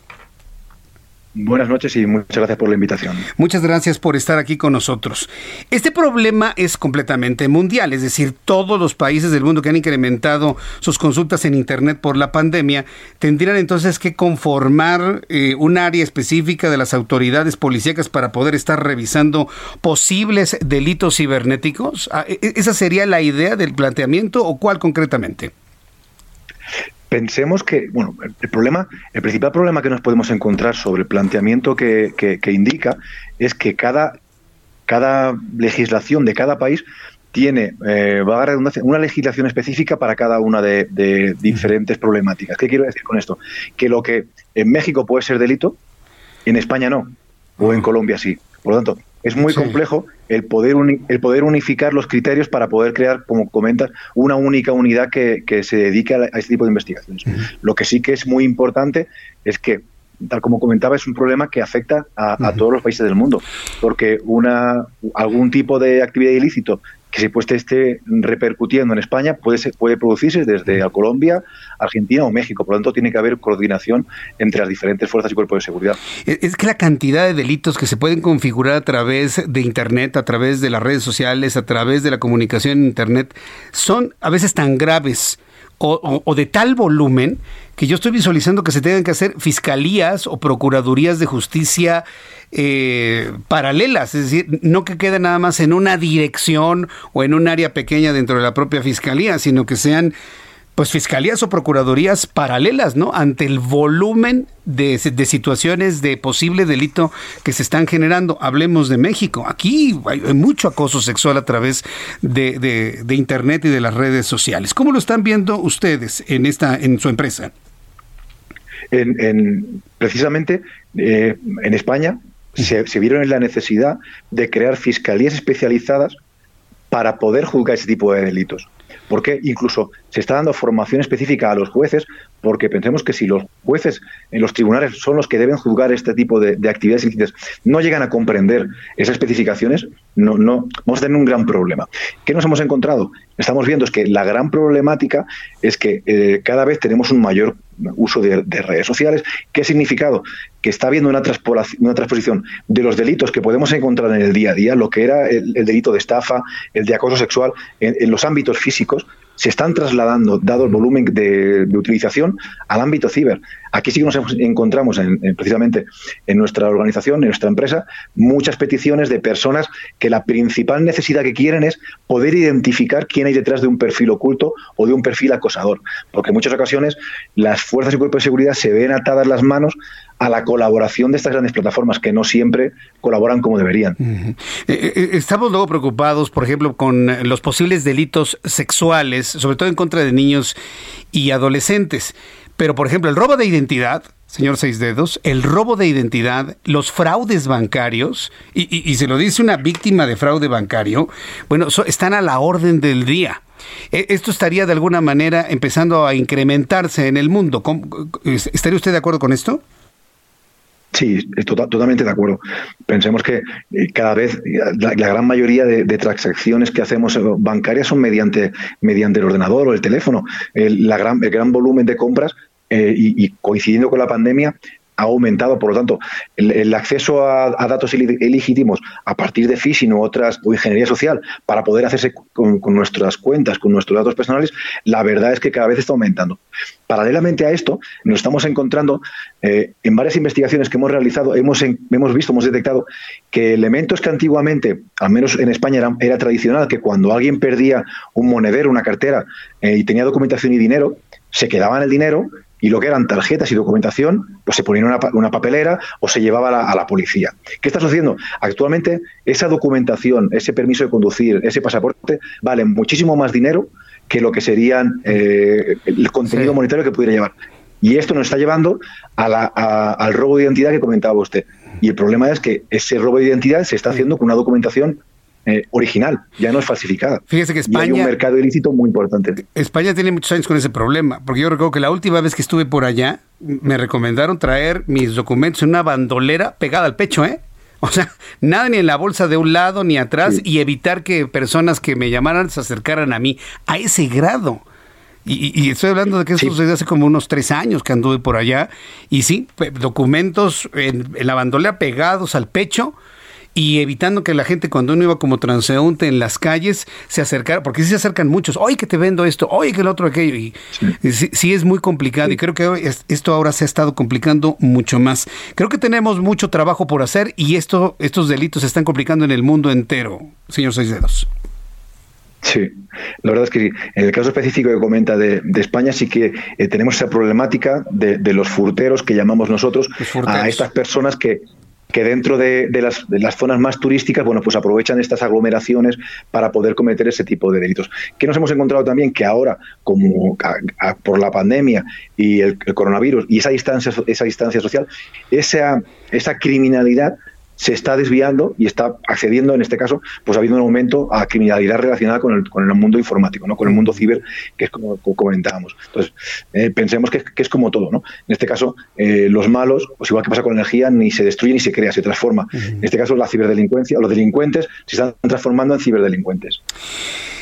Buenas noches y muchas gracias por la invitación. Muchas gracias por estar aquí con nosotros. Este problema es completamente mundial, es decir, todos los países del mundo que han incrementado sus consultas en Internet por la pandemia tendrían entonces que conformar eh, un área específica de las autoridades policíacas para poder estar revisando posibles delitos cibernéticos. Ah, ¿e-, ¿Esa sería la idea del planteamiento o cuál concretamente? Pensemos que, bueno, el problema, el principal problema que nos podemos encontrar sobre el planteamiento que, que, indica es que cada, cada legislación de cada país tiene, eh, va a redundancia, una legislación específica para cada una de, diferentes problemáticas. ¿Qué quiero decir con esto? Que lo que en México puede ser delito, en España no, o en Colombia sí. Por lo tanto, es muy complejo el poder, el poder unificar los criterios para poder crear, como comentas, una única unidad que, se dedique a, este tipo de investigaciones. Lo que sí que es muy importante es que tal como comentaba, es un problema que afecta a, todos los países del mundo, porque una algún tipo de actividad ilícito que se pues esté repercutiendo en España puede, puede producirse desde Colombia, Argentina o México. Por lo tanto, tiene que haber coordinación entre las diferentes fuerzas y cuerpos de seguridad. Es que la cantidad de delitos que se pueden configurar a través de Internet, a través de las redes sociales, a través de la comunicación en Internet, son a veces tan graves o, de tal volumen que yo estoy visualizando que se tengan que hacer fiscalías o procuradurías de justicia eh, paralelas, es decir, no que quede nada más en una dirección o en un área pequeña dentro de la propia fiscalía, sino que sean pues fiscalías o procuradurías paralelas, ¿no? Ante el volumen de, situaciones de posible delito que se están generando. Hablemos de México. Aquí hay, mucho acoso sexual a través de, Internet y de las redes sociales. ¿Cómo lo están viendo ustedes en, esta, en su empresa? En, precisamente eh, en España se, vieron en la necesidad de crear fiscalías especializadas para poder juzgar ese tipo de delitos. Porque incluso se está dando formación específica a los jueces, porque pensemos que si los jueces en los tribunales son los que deben juzgar este tipo de, actividades ilícitas, no llegan a comprender esas especificaciones, no, no, vamos a tener un gran problema. ¿Qué nos hemos encontrado? Estamos viendo es que la gran problemática es que eh, cada vez tenemos un mayor uso de, redes sociales. ¿Qué ha significado? Que está habiendo una, una transposición de los delitos que podemos encontrar en el día a día, lo que era el, delito de estafa, el de acoso sexual, en los ámbitos físicos, se están trasladando, dado el volumen de, utilización, al ámbito ciber. Aquí sí que nos encontramos, en, precisamente en nuestra organización, en nuestra empresa, muchas peticiones de personas que la principal necesidad que quieren es poder identificar quién hay detrás de un perfil oculto o de un perfil acosador. Porque en muchas ocasiones las fuerzas y cuerpos de seguridad se ven atadas las manos a la colaboración de estas grandes plataformas que no siempre colaboran como deberían. Eh, eh, estamos luego preocupados, por ejemplo, con los posibles delitos sexuales, sobre todo en contra de niños y adolescentes. Pero, por ejemplo, el robo de identidad, señor Seis Dedos, el robo de identidad, los fraudes bancarios, y, se lo dice una víctima de fraude bancario, bueno, están a la orden del día. E, esto estaría de alguna manera empezando a incrementarse en el mundo. ¿Estaría usted de acuerdo con esto? Sí, tota-, totalmente de acuerdo. Pensemos que eh, cada vez la, gran mayoría de, transacciones que hacemos eh, bancarias son mediante, mediante el ordenador o el teléfono. El, gran, el gran volumen de compras eh, y, coincidiendo con la pandemia, ha aumentado. Por lo tanto, el, acceso a, datos ilegítimos a partir de phishing u otras o ingeniería social para poder hacerse con, nuestras cuentas, con nuestros datos personales, la verdad es que cada vez está aumentando. Paralelamente a esto, nos estamos encontrando eh, en varias investigaciones que hemos realizado, hemos, hemos visto, hemos detectado que elementos que antiguamente, al menos en España, era, era tradicional, que cuando alguien perdía un monedero, una cartera eh, y tenía documentación y dinero, se quedaban el dinero y lo que eran tarjetas y documentación, pues se ponía en una, papelera o se llevaba a la, policía. ¿Qué está sucediendo? Actualmente esa documentación, ese permiso de conducir, ese pasaporte, valen muchísimo más dinero que lo que serían eh, el contenido monetario que pudiera llevar. Y esto nos está llevando al robo de identidad que comentaba usted. Y el problema es que ese robo de identidad se está haciendo con una documentación eh, original, ya no es falsificada. Fíjese que España. Y hay un mercado ilícito muy importante. España tiene muchos años con ese problema, porque yo recuerdo que la última vez que estuve por allá, me recomendaron traer mis documentos en una bandolera pegada al pecho, ¿eh? O sea, nada ni en la bolsa de un lado ni atrás y evitar que personas que me llamaran se acercaran a mí a ese grado. Y, estoy hablando de que eso sucedió hace como unos tres años que anduve por allá. Y sí, documentos en la bandolera pegados al pecho y evitando que la gente cuando uno iba como transeúnte en las calles se acercara, porque sí se acercan muchos, oye que te vendo esto, oye que el otro aquello, y sí, es muy complicado y creo que esto ahora se ha estado complicando mucho más. Creo que tenemos mucho trabajo por hacer y esto, estos delitos se están complicando en el mundo entero, señor Seis Dedos. Sí, la verdad es que En el caso específico que comenta de, España, sí que eh, tenemos esa problemática de, de, los furteros que llamamos nosotros a estas personas que, que dentro de, las, zonas más turísticas, bueno, pues aprovechan estas aglomeraciones para poder cometer ese tipo de delitos. ¿Qué nos hemos encontrado también? Que ahora, como por la pandemia y el, el, coronavirus y esa distancia, esa distancia social, esa, esa criminalidad se está desviando y está accediendo, en este caso, pues ha habido un aumento a criminalidad relacionada con el, con el mundo informático, ¿no? con el mundo ciber, que es como, comentábamos. Entonces, eh, pensemos que, es como todo. ¿no? En este caso, eh, los malos, pues igual que pasa con la energía, ni se destruye ni se crea, se transforma. En este caso, la ciberdelincuencia, los delincuentes se están transformando en ciberdelincuentes.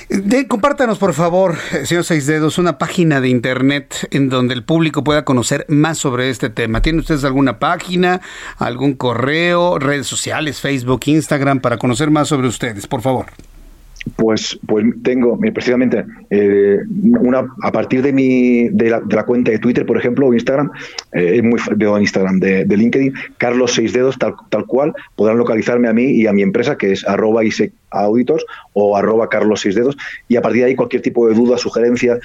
De, compártanos, por favor, señor Seis Dedos, una página de internet en donde el público pueda conocer más sobre este tema. ¿Tienen ustedes alguna página, algún correo, redes sociales, Facebook, Instagram, para conocer más sobre ustedes, por favor? Pues, pues tengo eh, precisamente eh, una a partir de mi de la, cuenta de Twitter, por ejemplo, o Instagram, eh, muy de Instagram, de, LinkedIn, Carlos Seis Dedos, tal, tal cual, podrán localizarme a mí y a mi empresa, que es arroba auditors o arroba Carlos Seis Dedos, y a partir de ahí cualquier tipo de duda, sugerencia,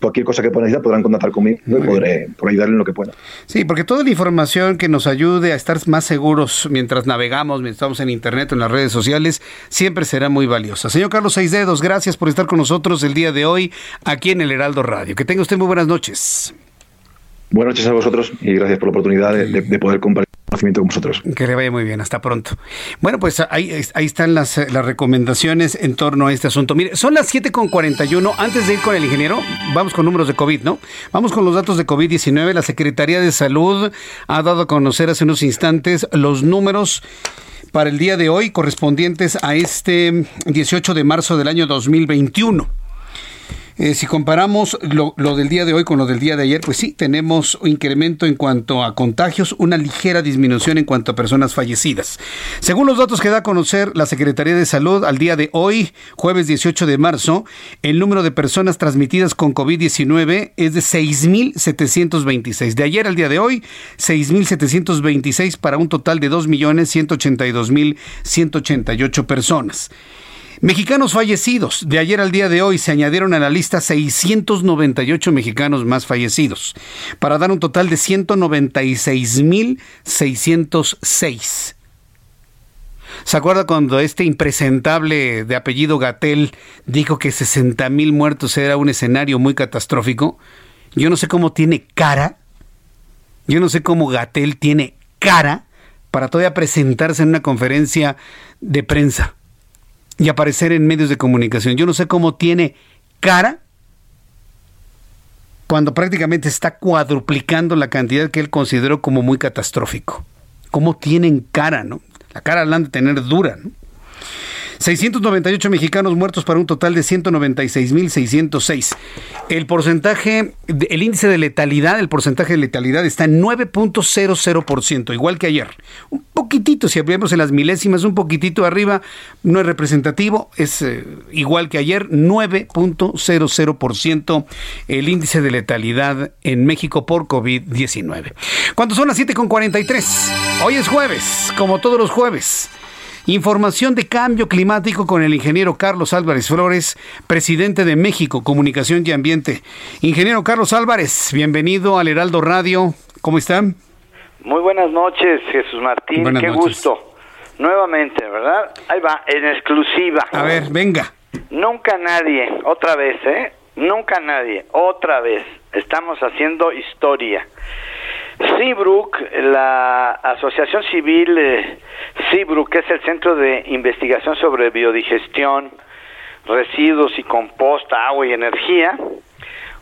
cualquier cosa que puedan necesitar podrán contactar conmigo y podré por ayudarle en lo que pueda. Sí, porque toda la información que nos ayude a estar más seguros mientras navegamos, mientras estamos en internet en las redes sociales, siempre será muy valiosa. Señor Carlos Seis Dedos, gracias por estar con nosotros el día de hoy aquí en el Heraldo Radio. Que tenga usted muy buenas noches. Buenas noches a vosotros y gracias por la oportunidad de, poder compartir conocimiento con vosotros. Que le vaya muy bien, hasta pronto. Bueno, pues ahí, ahí están las, las recomendaciones en torno a este asunto. Mire, son las 7.41. Antes de ir con el ingeniero, vamos con números de COVID, ¿no? Vamos con los datos de COVID-19. La Secretaría de Salud ha dado a conocer hace unos instantes los números para el día de hoy correspondientes a este 18 de marzo del año 2021. Eh, si comparamos lo, del día de hoy con lo del día de ayer, pues sí, tenemos incremento en cuanto a contagios, una ligera disminución en cuanto a personas fallecidas. Según los datos que da a conocer la Secretaría de Salud al día de hoy, jueves 18 de marzo, el número de personas transmitidas con COVID-19 es de 6.726. De ayer al día de hoy, 6.726 para un total de 2.182.188 personas. Mexicanos fallecidos. De ayer al día de hoy se añadieron a la lista 698 mexicanos más fallecidos, para dar un total de 196.606. ¿Se acuerda cuando este impresentable de apellido Gatel dijo que 60.000 muertos era un escenario muy catastrófico? Yo no sé cómo tiene cara. Yo no sé cómo Gatel tiene cara para todavía presentarse en una conferencia de prensa y aparecer en medios de comunicación. Yo no sé cómo tiene cara cuando prácticamente está cuadruplicando la cantidad que él consideró como muy catastrófico. ¿Cómo tienen cara, no? La cara la han de tener dura, ¿no? 698 mexicanos muertos para un total de 196.606. El porcentaje, el índice de letalidad, el porcentaje de letalidad está en 9.00%, igual que ayer. Un poquitito, si abrimos en las milésimas, un poquitito arriba, no es representativo, es eh, igual que ayer, 9.00% el índice de letalidad en México por COVID-19. Cuando son las 7.43, hoy es jueves, como todos los jueves. Información de cambio climático con el ingeniero Carlos Álvarez Flores, presidente de México Comunicación y Ambiente. Ingeniero Carlos Álvarez, bienvenido al Heraldo Radio. ¿Cómo están? Muy buenas noches, Jesús Martín. Qué gusto. Nuevamente, ¿verdad? Ahí va, en exclusiva. A ver, venga. Nunca nadie, otra vez, ¿eh? Nunca nadie, otra vez. Estamos haciendo historia. Seabrook, la Asociación Civil eh, Seabrook, que es el Centro de Investigación sobre Biodigestión, Residuos y Composta, Agua y Energía,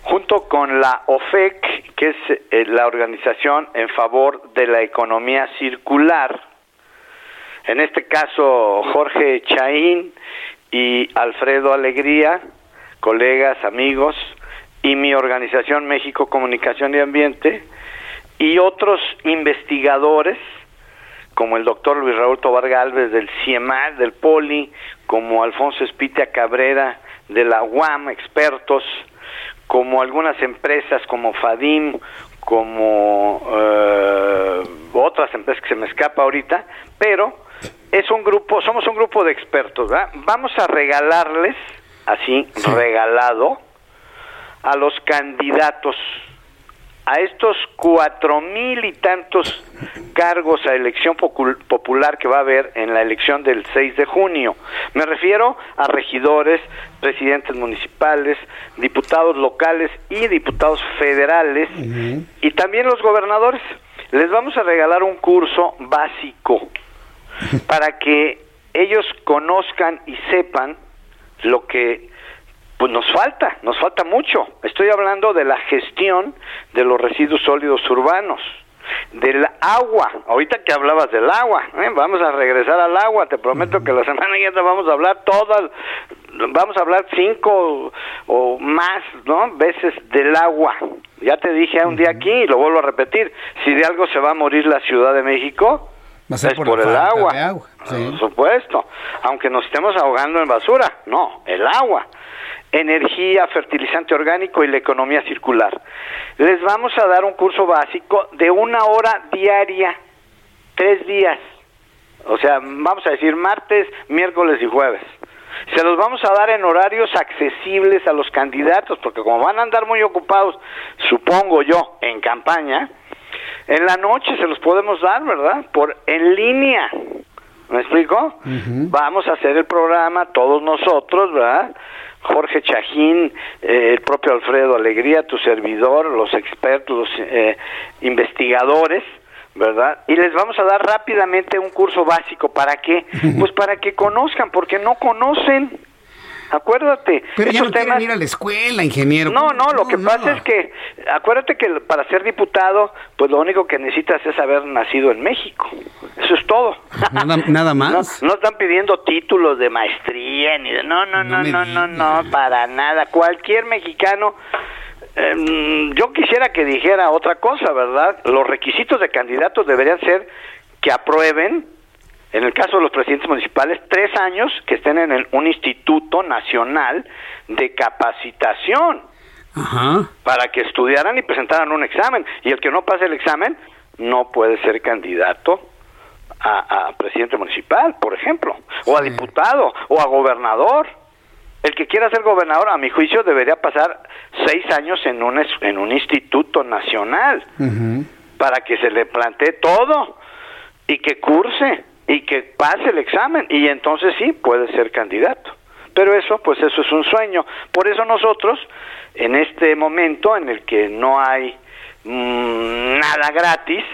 junto con la OFEC, que es eh, la organización en favor de la economía circular. En este caso, Jorge Chaín y Alfredo Alegría, colegas, amigos, y mi organización México Comunicación y Ambiente, y otros investigadores, como el doctor Luis Raúl Tobar Galvez del CIEMAD, del POLI, como Alfonso Espitia Cabrera de la UAM, expertos, como algunas empresas como FADIM, como eh, otras empresas que se me escapa ahorita, pero es un grupo, somos un grupo de expertos, ¿verdad? Vamos a regalarles, así, regalado, a los candidatos a estos cuatro mil y tantos cargos a elección popular que va a haber en la elección del 6 de junio. Me refiero a regidores, presidentes municipales, diputados locales y diputados federales y también los gobernadores. Les vamos a regalar un curso básico para que ellos conozcan y sepan lo que pues nos falta, nos falta mucho. Estoy hablando de la gestión de los residuos sólidos urbanos, del agua. Ahorita que hablabas del agua, ¿eh? vamos a regresar al agua. Te prometo que la semana que viene vamos a hablar todas, vamos a hablar cinco o más, ¿no? Veces del agua. Ya te dije un día aquí y lo vuelvo a repetir. Si de algo se va a morir la Ciudad de México, es por, el agua, agua. por supuesto. Aunque nos estemos ahogando en basura, no, el agua energía, fertilizante orgánico y la economía circular. Les vamos a dar un curso básico de una hora diaria, tres días. O sea, vamos a decir martes, miércoles y jueves. Se los vamos a dar en horarios accesibles a los candidatos, porque como van a andar muy ocupados, supongo yo, en campaña, en la noche se los podemos dar, ¿verdad? Por en línea. ¿Me explico? Vamos a hacer el programa todos nosotros, ¿verdad? Jorge Chajín, eh, el propio Alfredo Alegría, tu servidor, los expertos, los eh, investigadores, ¿verdad? Y les vamos a dar rápidamente un curso básico. ¿Para qué? Pues para que conozcan, porque no conocen. Acuérdate. Pero ya no quieren temas- ir a la escuela, ingeniero. No, no, lo que pasa es que, acuérdate que para ser diputado, pues lo único que necesitas es haber nacido en México. Eso es todo. Nada, nada más. No, no están pidiendo títulos de maestría ni de... No, no, no, no, no, no, para nada. Cualquier mexicano... em, yo quisiera que dijera otra cosa, ¿verdad? Los requisitos de candidatos deberían ser que aprueben, en el caso de los presidentes municipales, tres años que estén en el- un instituto nacional de capacitación Ajá. para que estudiaran y presentaran un examen. Y el que no pase el examen no puede ser candidato a, a presidente municipal, por ejemplo, o a diputado, o a gobernador. El que quiera ser gobernador, a mi juicio, debería pasar seis años en un, en un instituto nacional para que se le plantee todo y que curse y que pase el examen y entonces sí puede ser candidato. Pero eso, pues eso es un sueño. Por eso nosotros, en este momento en el que no hay mm, nada gratis,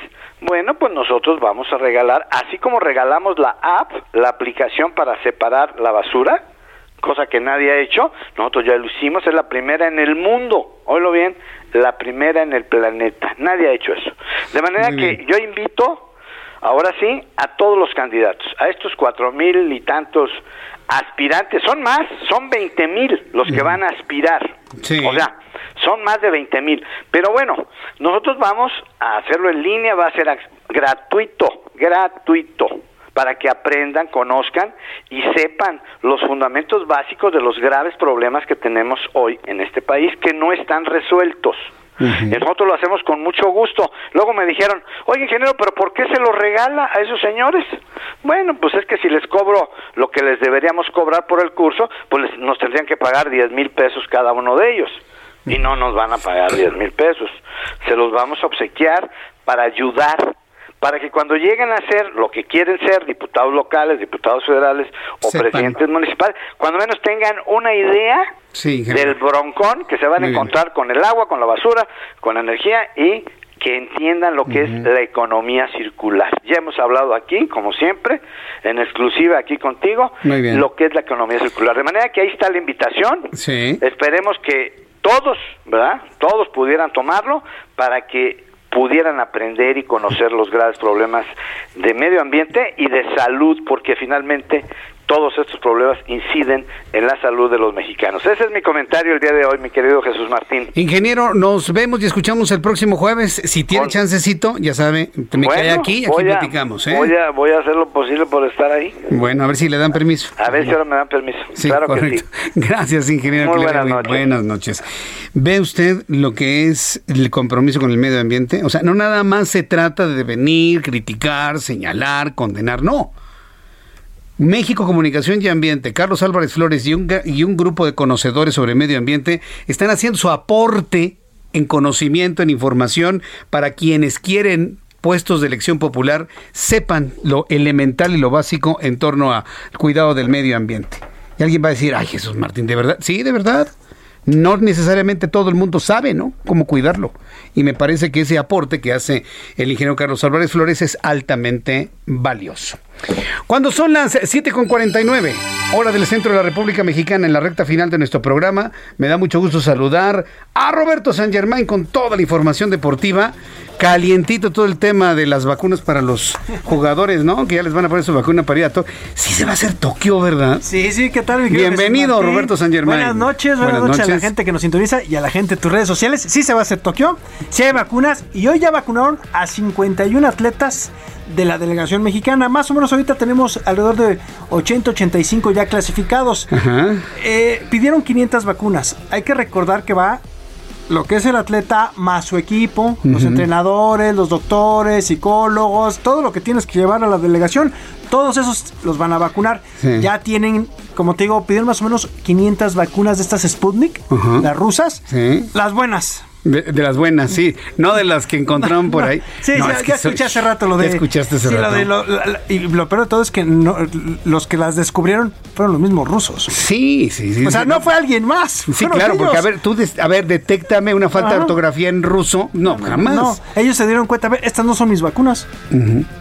bueno, pues nosotros vamos a regalar, así como regalamos la app, la aplicación para separar la basura, cosa que nadie ha hecho, nosotros ya lo hicimos, es la primera en el mundo, oílo bien, la primera en el planeta, nadie ha hecho eso. De manera que yo invito, ahora sí, a todos los candidatos, a estos cuatro mil y tantos aspirantes, son más, son veinte mil los que van a aspirar, Sí. o sea, son más de 20 mil. Pero bueno, nosotros vamos a hacerlo en línea, va a ser gratuito, gratuito, para que aprendan, conozcan y sepan los fundamentos básicos de los graves problemas que tenemos hoy en este país que no están resueltos. Nosotros lo hacemos con mucho gusto. Luego me dijeron, oye ingeniero, pero ¿por qué se lo regala a esos señores? Bueno, pues es que si les cobro lo que les deberíamos cobrar por el curso, pues les- nos tendrían que pagar 10 mil pesos cada uno de ellos. Y no nos van a pagar 10 mil pesos. Se los vamos a obsequiar para ayudar, para que cuando lleguen a ser lo que quieren ser, diputados locales, diputados federales o Sepan. presidentes municipales, cuando menos tengan una idea Sí, del broncón que se van Muy a bien. encontrar con el agua, con la basura, con la energía y que entiendan lo que es la economía circular. Ya hemos hablado aquí, como siempre, en exclusiva aquí contigo, lo que es la economía circular. De manera que ahí está la invitación. Sí. Esperemos que todos, ¿verdad? Todos pudieran tomarlo para que pudieran aprender y conocer los graves problemas de medio ambiente y de salud, porque finalmente todos estos problemas inciden en la salud de los mexicanos. Ese es mi comentario el día de hoy, mi querido Jesús Martín. Ingeniero, nos vemos y escuchamos el próximo jueves. Si tiene chancecito, ya sabe, me cae Bueno, aquí y aquí voy platicamos. ¿eh? Voy a, voy a hacer lo posible por estar ahí. Bueno, a ver si le dan permiso. A ver si ahora me dan permiso. Sí, claro correcto. que sí. Gracias, ingeniero. Muy buenas. Buenas noches. ¿Ve usted lo que es el compromiso con el medio ambiente? O sea, no nada más se trata de venir, criticar, señalar, condenar, no. México Comunicación y Ambiente, Carlos Álvarez Flores y un, y un grupo de conocedores sobre medio ambiente están haciendo su aporte en conocimiento, en información, para quienes quieren puestos de elección popular sepan lo elemental y lo básico en torno al cuidado del medio ambiente. Y alguien va a decir, ay Jesús Martín, ¿de verdad? Sí, de verdad. No necesariamente todo el mundo sabe, ¿no? Cómo cuidarlo. Y me parece que ese aporte que hace el ingeniero Carlos Álvarez Flores es altamente valioso. Cuando son las 7.49, hora del centro de la República Mexicana, en la recta final de nuestro programa, me da mucho gusto saludar a Roberto San Germán con toda la información deportiva. Calientito todo el tema de las vacunas para los jugadores, ¿no? Que ya les van a poner su vacuna para ir a Tokio. Sí se va a hacer Tokio, ¿verdad? Sí, sí, ¿qué tal? mi Bienvenido? Roberto San Germán. Buenas noches, buenas, Buenas noches, a la gente que nos sintoniza y a la gente de tus redes sociales. Sí se va a hacer Tokio, sí hay vacunas y hoy ya vacunaron a 51 atletas de la delegación mexicana. Más o menos ahorita tenemos alrededor de 80, 85 ya clasificados. Ajá. Eh, pidieron 500 vacunas. Hay que recordar que va lo que es el atleta más su equipo, los entrenadores, los doctores, psicólogos, todo lo que tienes que llevar a la delegación, todos esos los van a vacunar. Sí. Ya tienen, como te digo, pidieron más o menos 500 vacunas de estas Sputnik, las rusas, Sí. las buenas. De, de las buenas, sí. No de las que encontraron por ahí. Sí, No, ya, es que ya escuché hace rato lo de. Ya escuchaste hace sí, lo rato. de lo- la- la- y lo peor de todo es que no- los que las descubrieron fueron los mismos rusos. Sí, sí, sí. O sea, no fue alguien más. Sí, claro, porque a ver, tú, des- a ver, detéctame una falta de ortografía en ruso. No, jamás. No, ellos se dieron cuenta, a ver, estas no son mis vacunas.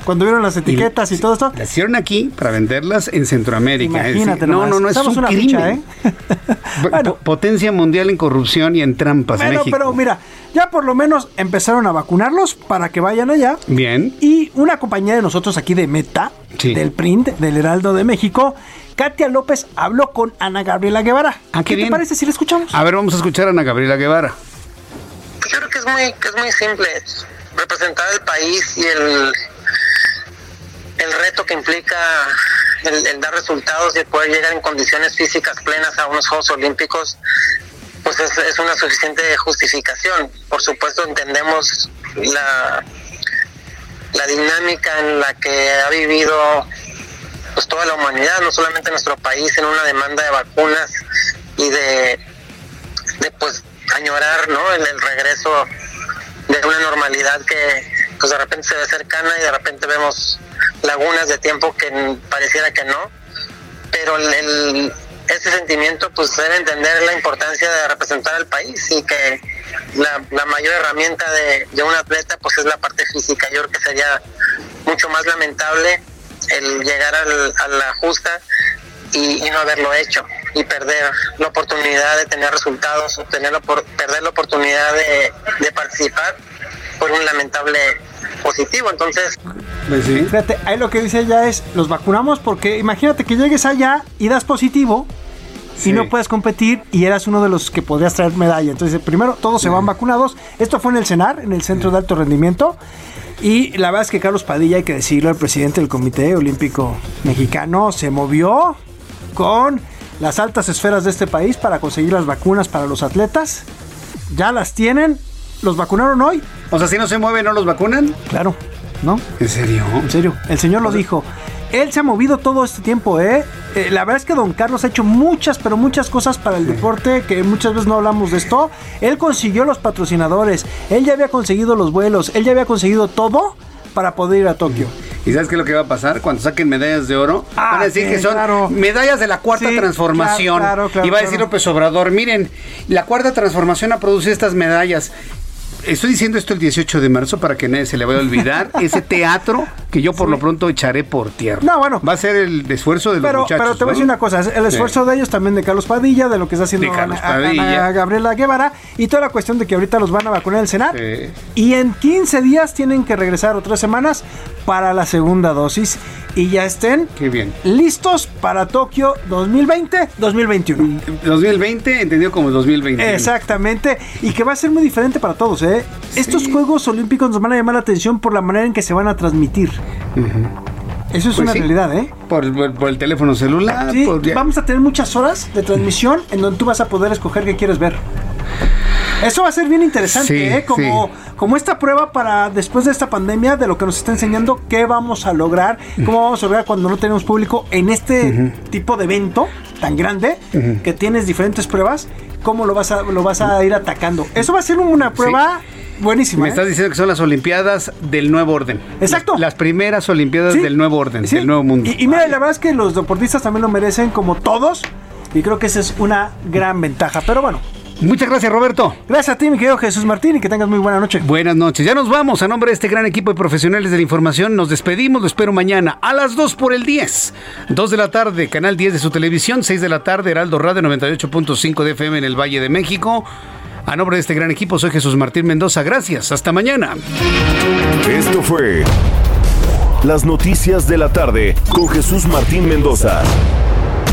Cuando vieron las etiquetas y, todo esto. Las hicieron aquí para venderlas en Centroamérica. Imagínate no, no, no, es Estamos un una crimen. ficha, ¿eh? Po- Potencia mundial en corrupción y en trampas, Bueno, México. pero mira, ya por lo menos empezaron a vacunarlos para que vayan allá. Bien. Y una compañía de nosotros aquí de Meta, Sí. del Print, del Heraldo de México, Katia López habló con Ana Gabriela Guevara. Ah, qué ¿Qué bien. te parece si la escuchamos? A ver, vamos a escuchar a Ana Gabriela Guevara. Yo creo que es muy, que es muy simple representar el país y el, el reto que implica el, el dar resultados y el poder llegar en condiciones físicas plenas a unos Juegos Olímpicos, pues es, es una suficiente justificación. Por supuesto entendemos la, la dinámica en la que ha vivido pues toda la humanidad, no solamente nuestro país, en una demanda de vacunas y de, de pues añorar ¿no? el, regreso de una normalidad que pues de repente se ve cercana y de repente vemos lagunas de tiempo que pareciera que no pero el, el- ese sentimiento pues debe entender la importancia de representar al país y que la, la mayor herramienta de, de un atleta pues es la parte física yo creo que sería mucho más lamentable el llegar al- a la justa y, y no haberlo hecho y perder la oportunidad de tener resultados, o tener la opor- perder la oportunidad de, de participar por un lamentable positivo. Entonces, Pues sí. Fíjate, ahí lo que dice ella es, los vacunamos porque imagínate que llegues allá y das positivo Sí. y no puedes competir y eras uno de los que podrías traer medalla. Entonces, primero todos se van vacunados. Esto fue en el CENAR, en el Centro de Alto Rendimiento. Y la verdad es que Carlos Padilla, hay que decirlo, el presidente del Comité Olímpico Mexicano, se movió con las altas esferas de este país para conseguir las vacunas para los atletas. Ya las tienen. ¿Los vacunaron hoy? O sea, si no se mueven, ¿no los vacunan? Claro, ¿no? ¿En serio? En serio, el señor lo dijo. Él se ha movido todo este tiempo, ¿eh? Eh, La verdad es que don Carlos ha hecho muchas, pero muchas cosas para el deporte, que muchas veces no hablamos de esto. Él consiguió los patrocinadores, él ya había conseguido los vuelos, él ya había conseguido todo para poder ir a Tokio. ¿Y sabes qué es lo que va a pasar? Cuando saquen medallas de oro, Ah, van a decir sí, que son claro. medallas de la cuarta Sí, transformación. claro, claro, y va a decir. López Obrador, miren, la cuarta transformación ha producido estas medallas. Estoy diciendo esto el 18 de marzo para que nadie se le vaya a olvidar ese teatro que yo por lo pronto echaré por tierra. No, bueno. Va a ser el esfuerzo de los Pero, muchachos. pero te voy a decir una cosa, el esfuerzo de ellos también de Carlos Padilla, de lo que está haciendo Ana- Ana- Padilla. Gabriela Guevara y toda la cuestión de que ahorita los van a vacunar el Senado. Sí. Y en 15 días tienen que regresar o tres semanas para la segunda dosis y ya estén Qué bien. listos para Tokio 2020-2021. 2020 entendido como 2020. Exactamente, y que va a ser muy diferente para todos, ¿eh? Estos Juegos Olímpicos nos van a llamar la atención por la manera en que se van a transmitir. Eso es Pues una sí. realidad, ¿eh? Por, por- por el teléfono celular. Sí, por- vamos a tener muchas horas de transmisión en donde tú vas a poder escoger qué quieres ver. Eso va a ser bien interesante, Sí, ¿eh? Como, como esta prueba para después de esta pandemia, de lo que nos está enseñando, qué vamos a lograr, cómo vamos a lograr cuando no tenemos público en este tipo de evento tan grande, que tienes diferentes pruebas, cómo lo vas a, lo vas a ir atacando. Eso va a ser una prueba buenísima. Me ¿eh? estás diciendo que son las Olimpiadas del nuevo orden. Exacto. Las, las primeras Olimpiadas Sí. del nuevo orden, Sí, del nuevo mundo. Y, y mira, la verdad es que los deportistas también lo merecen como todos. Y creo que esa es una gran ventaja. Pero bueno. Muchas gracias, Roberto. Gracias a ti, mi querido Jesús Martín, y que tengas muy buena noche. Buenas noches. Ya nos vamos. A nombre de este gran equipo de profesionales de la información, nos despedimos. Lo espero mañana a las 2 por el 10. 2 de la tarde, canal 10 de su televisión. 6 de la tarde, Heraldo Radio 98.5 de FM en el Valle de México. A nombre de este gran equipo, soy Jesús Martín Mendoza. Gracias. Hasta mañana. Esto fue Las Noticias de la Tarde con Jesús Martín Mendoza.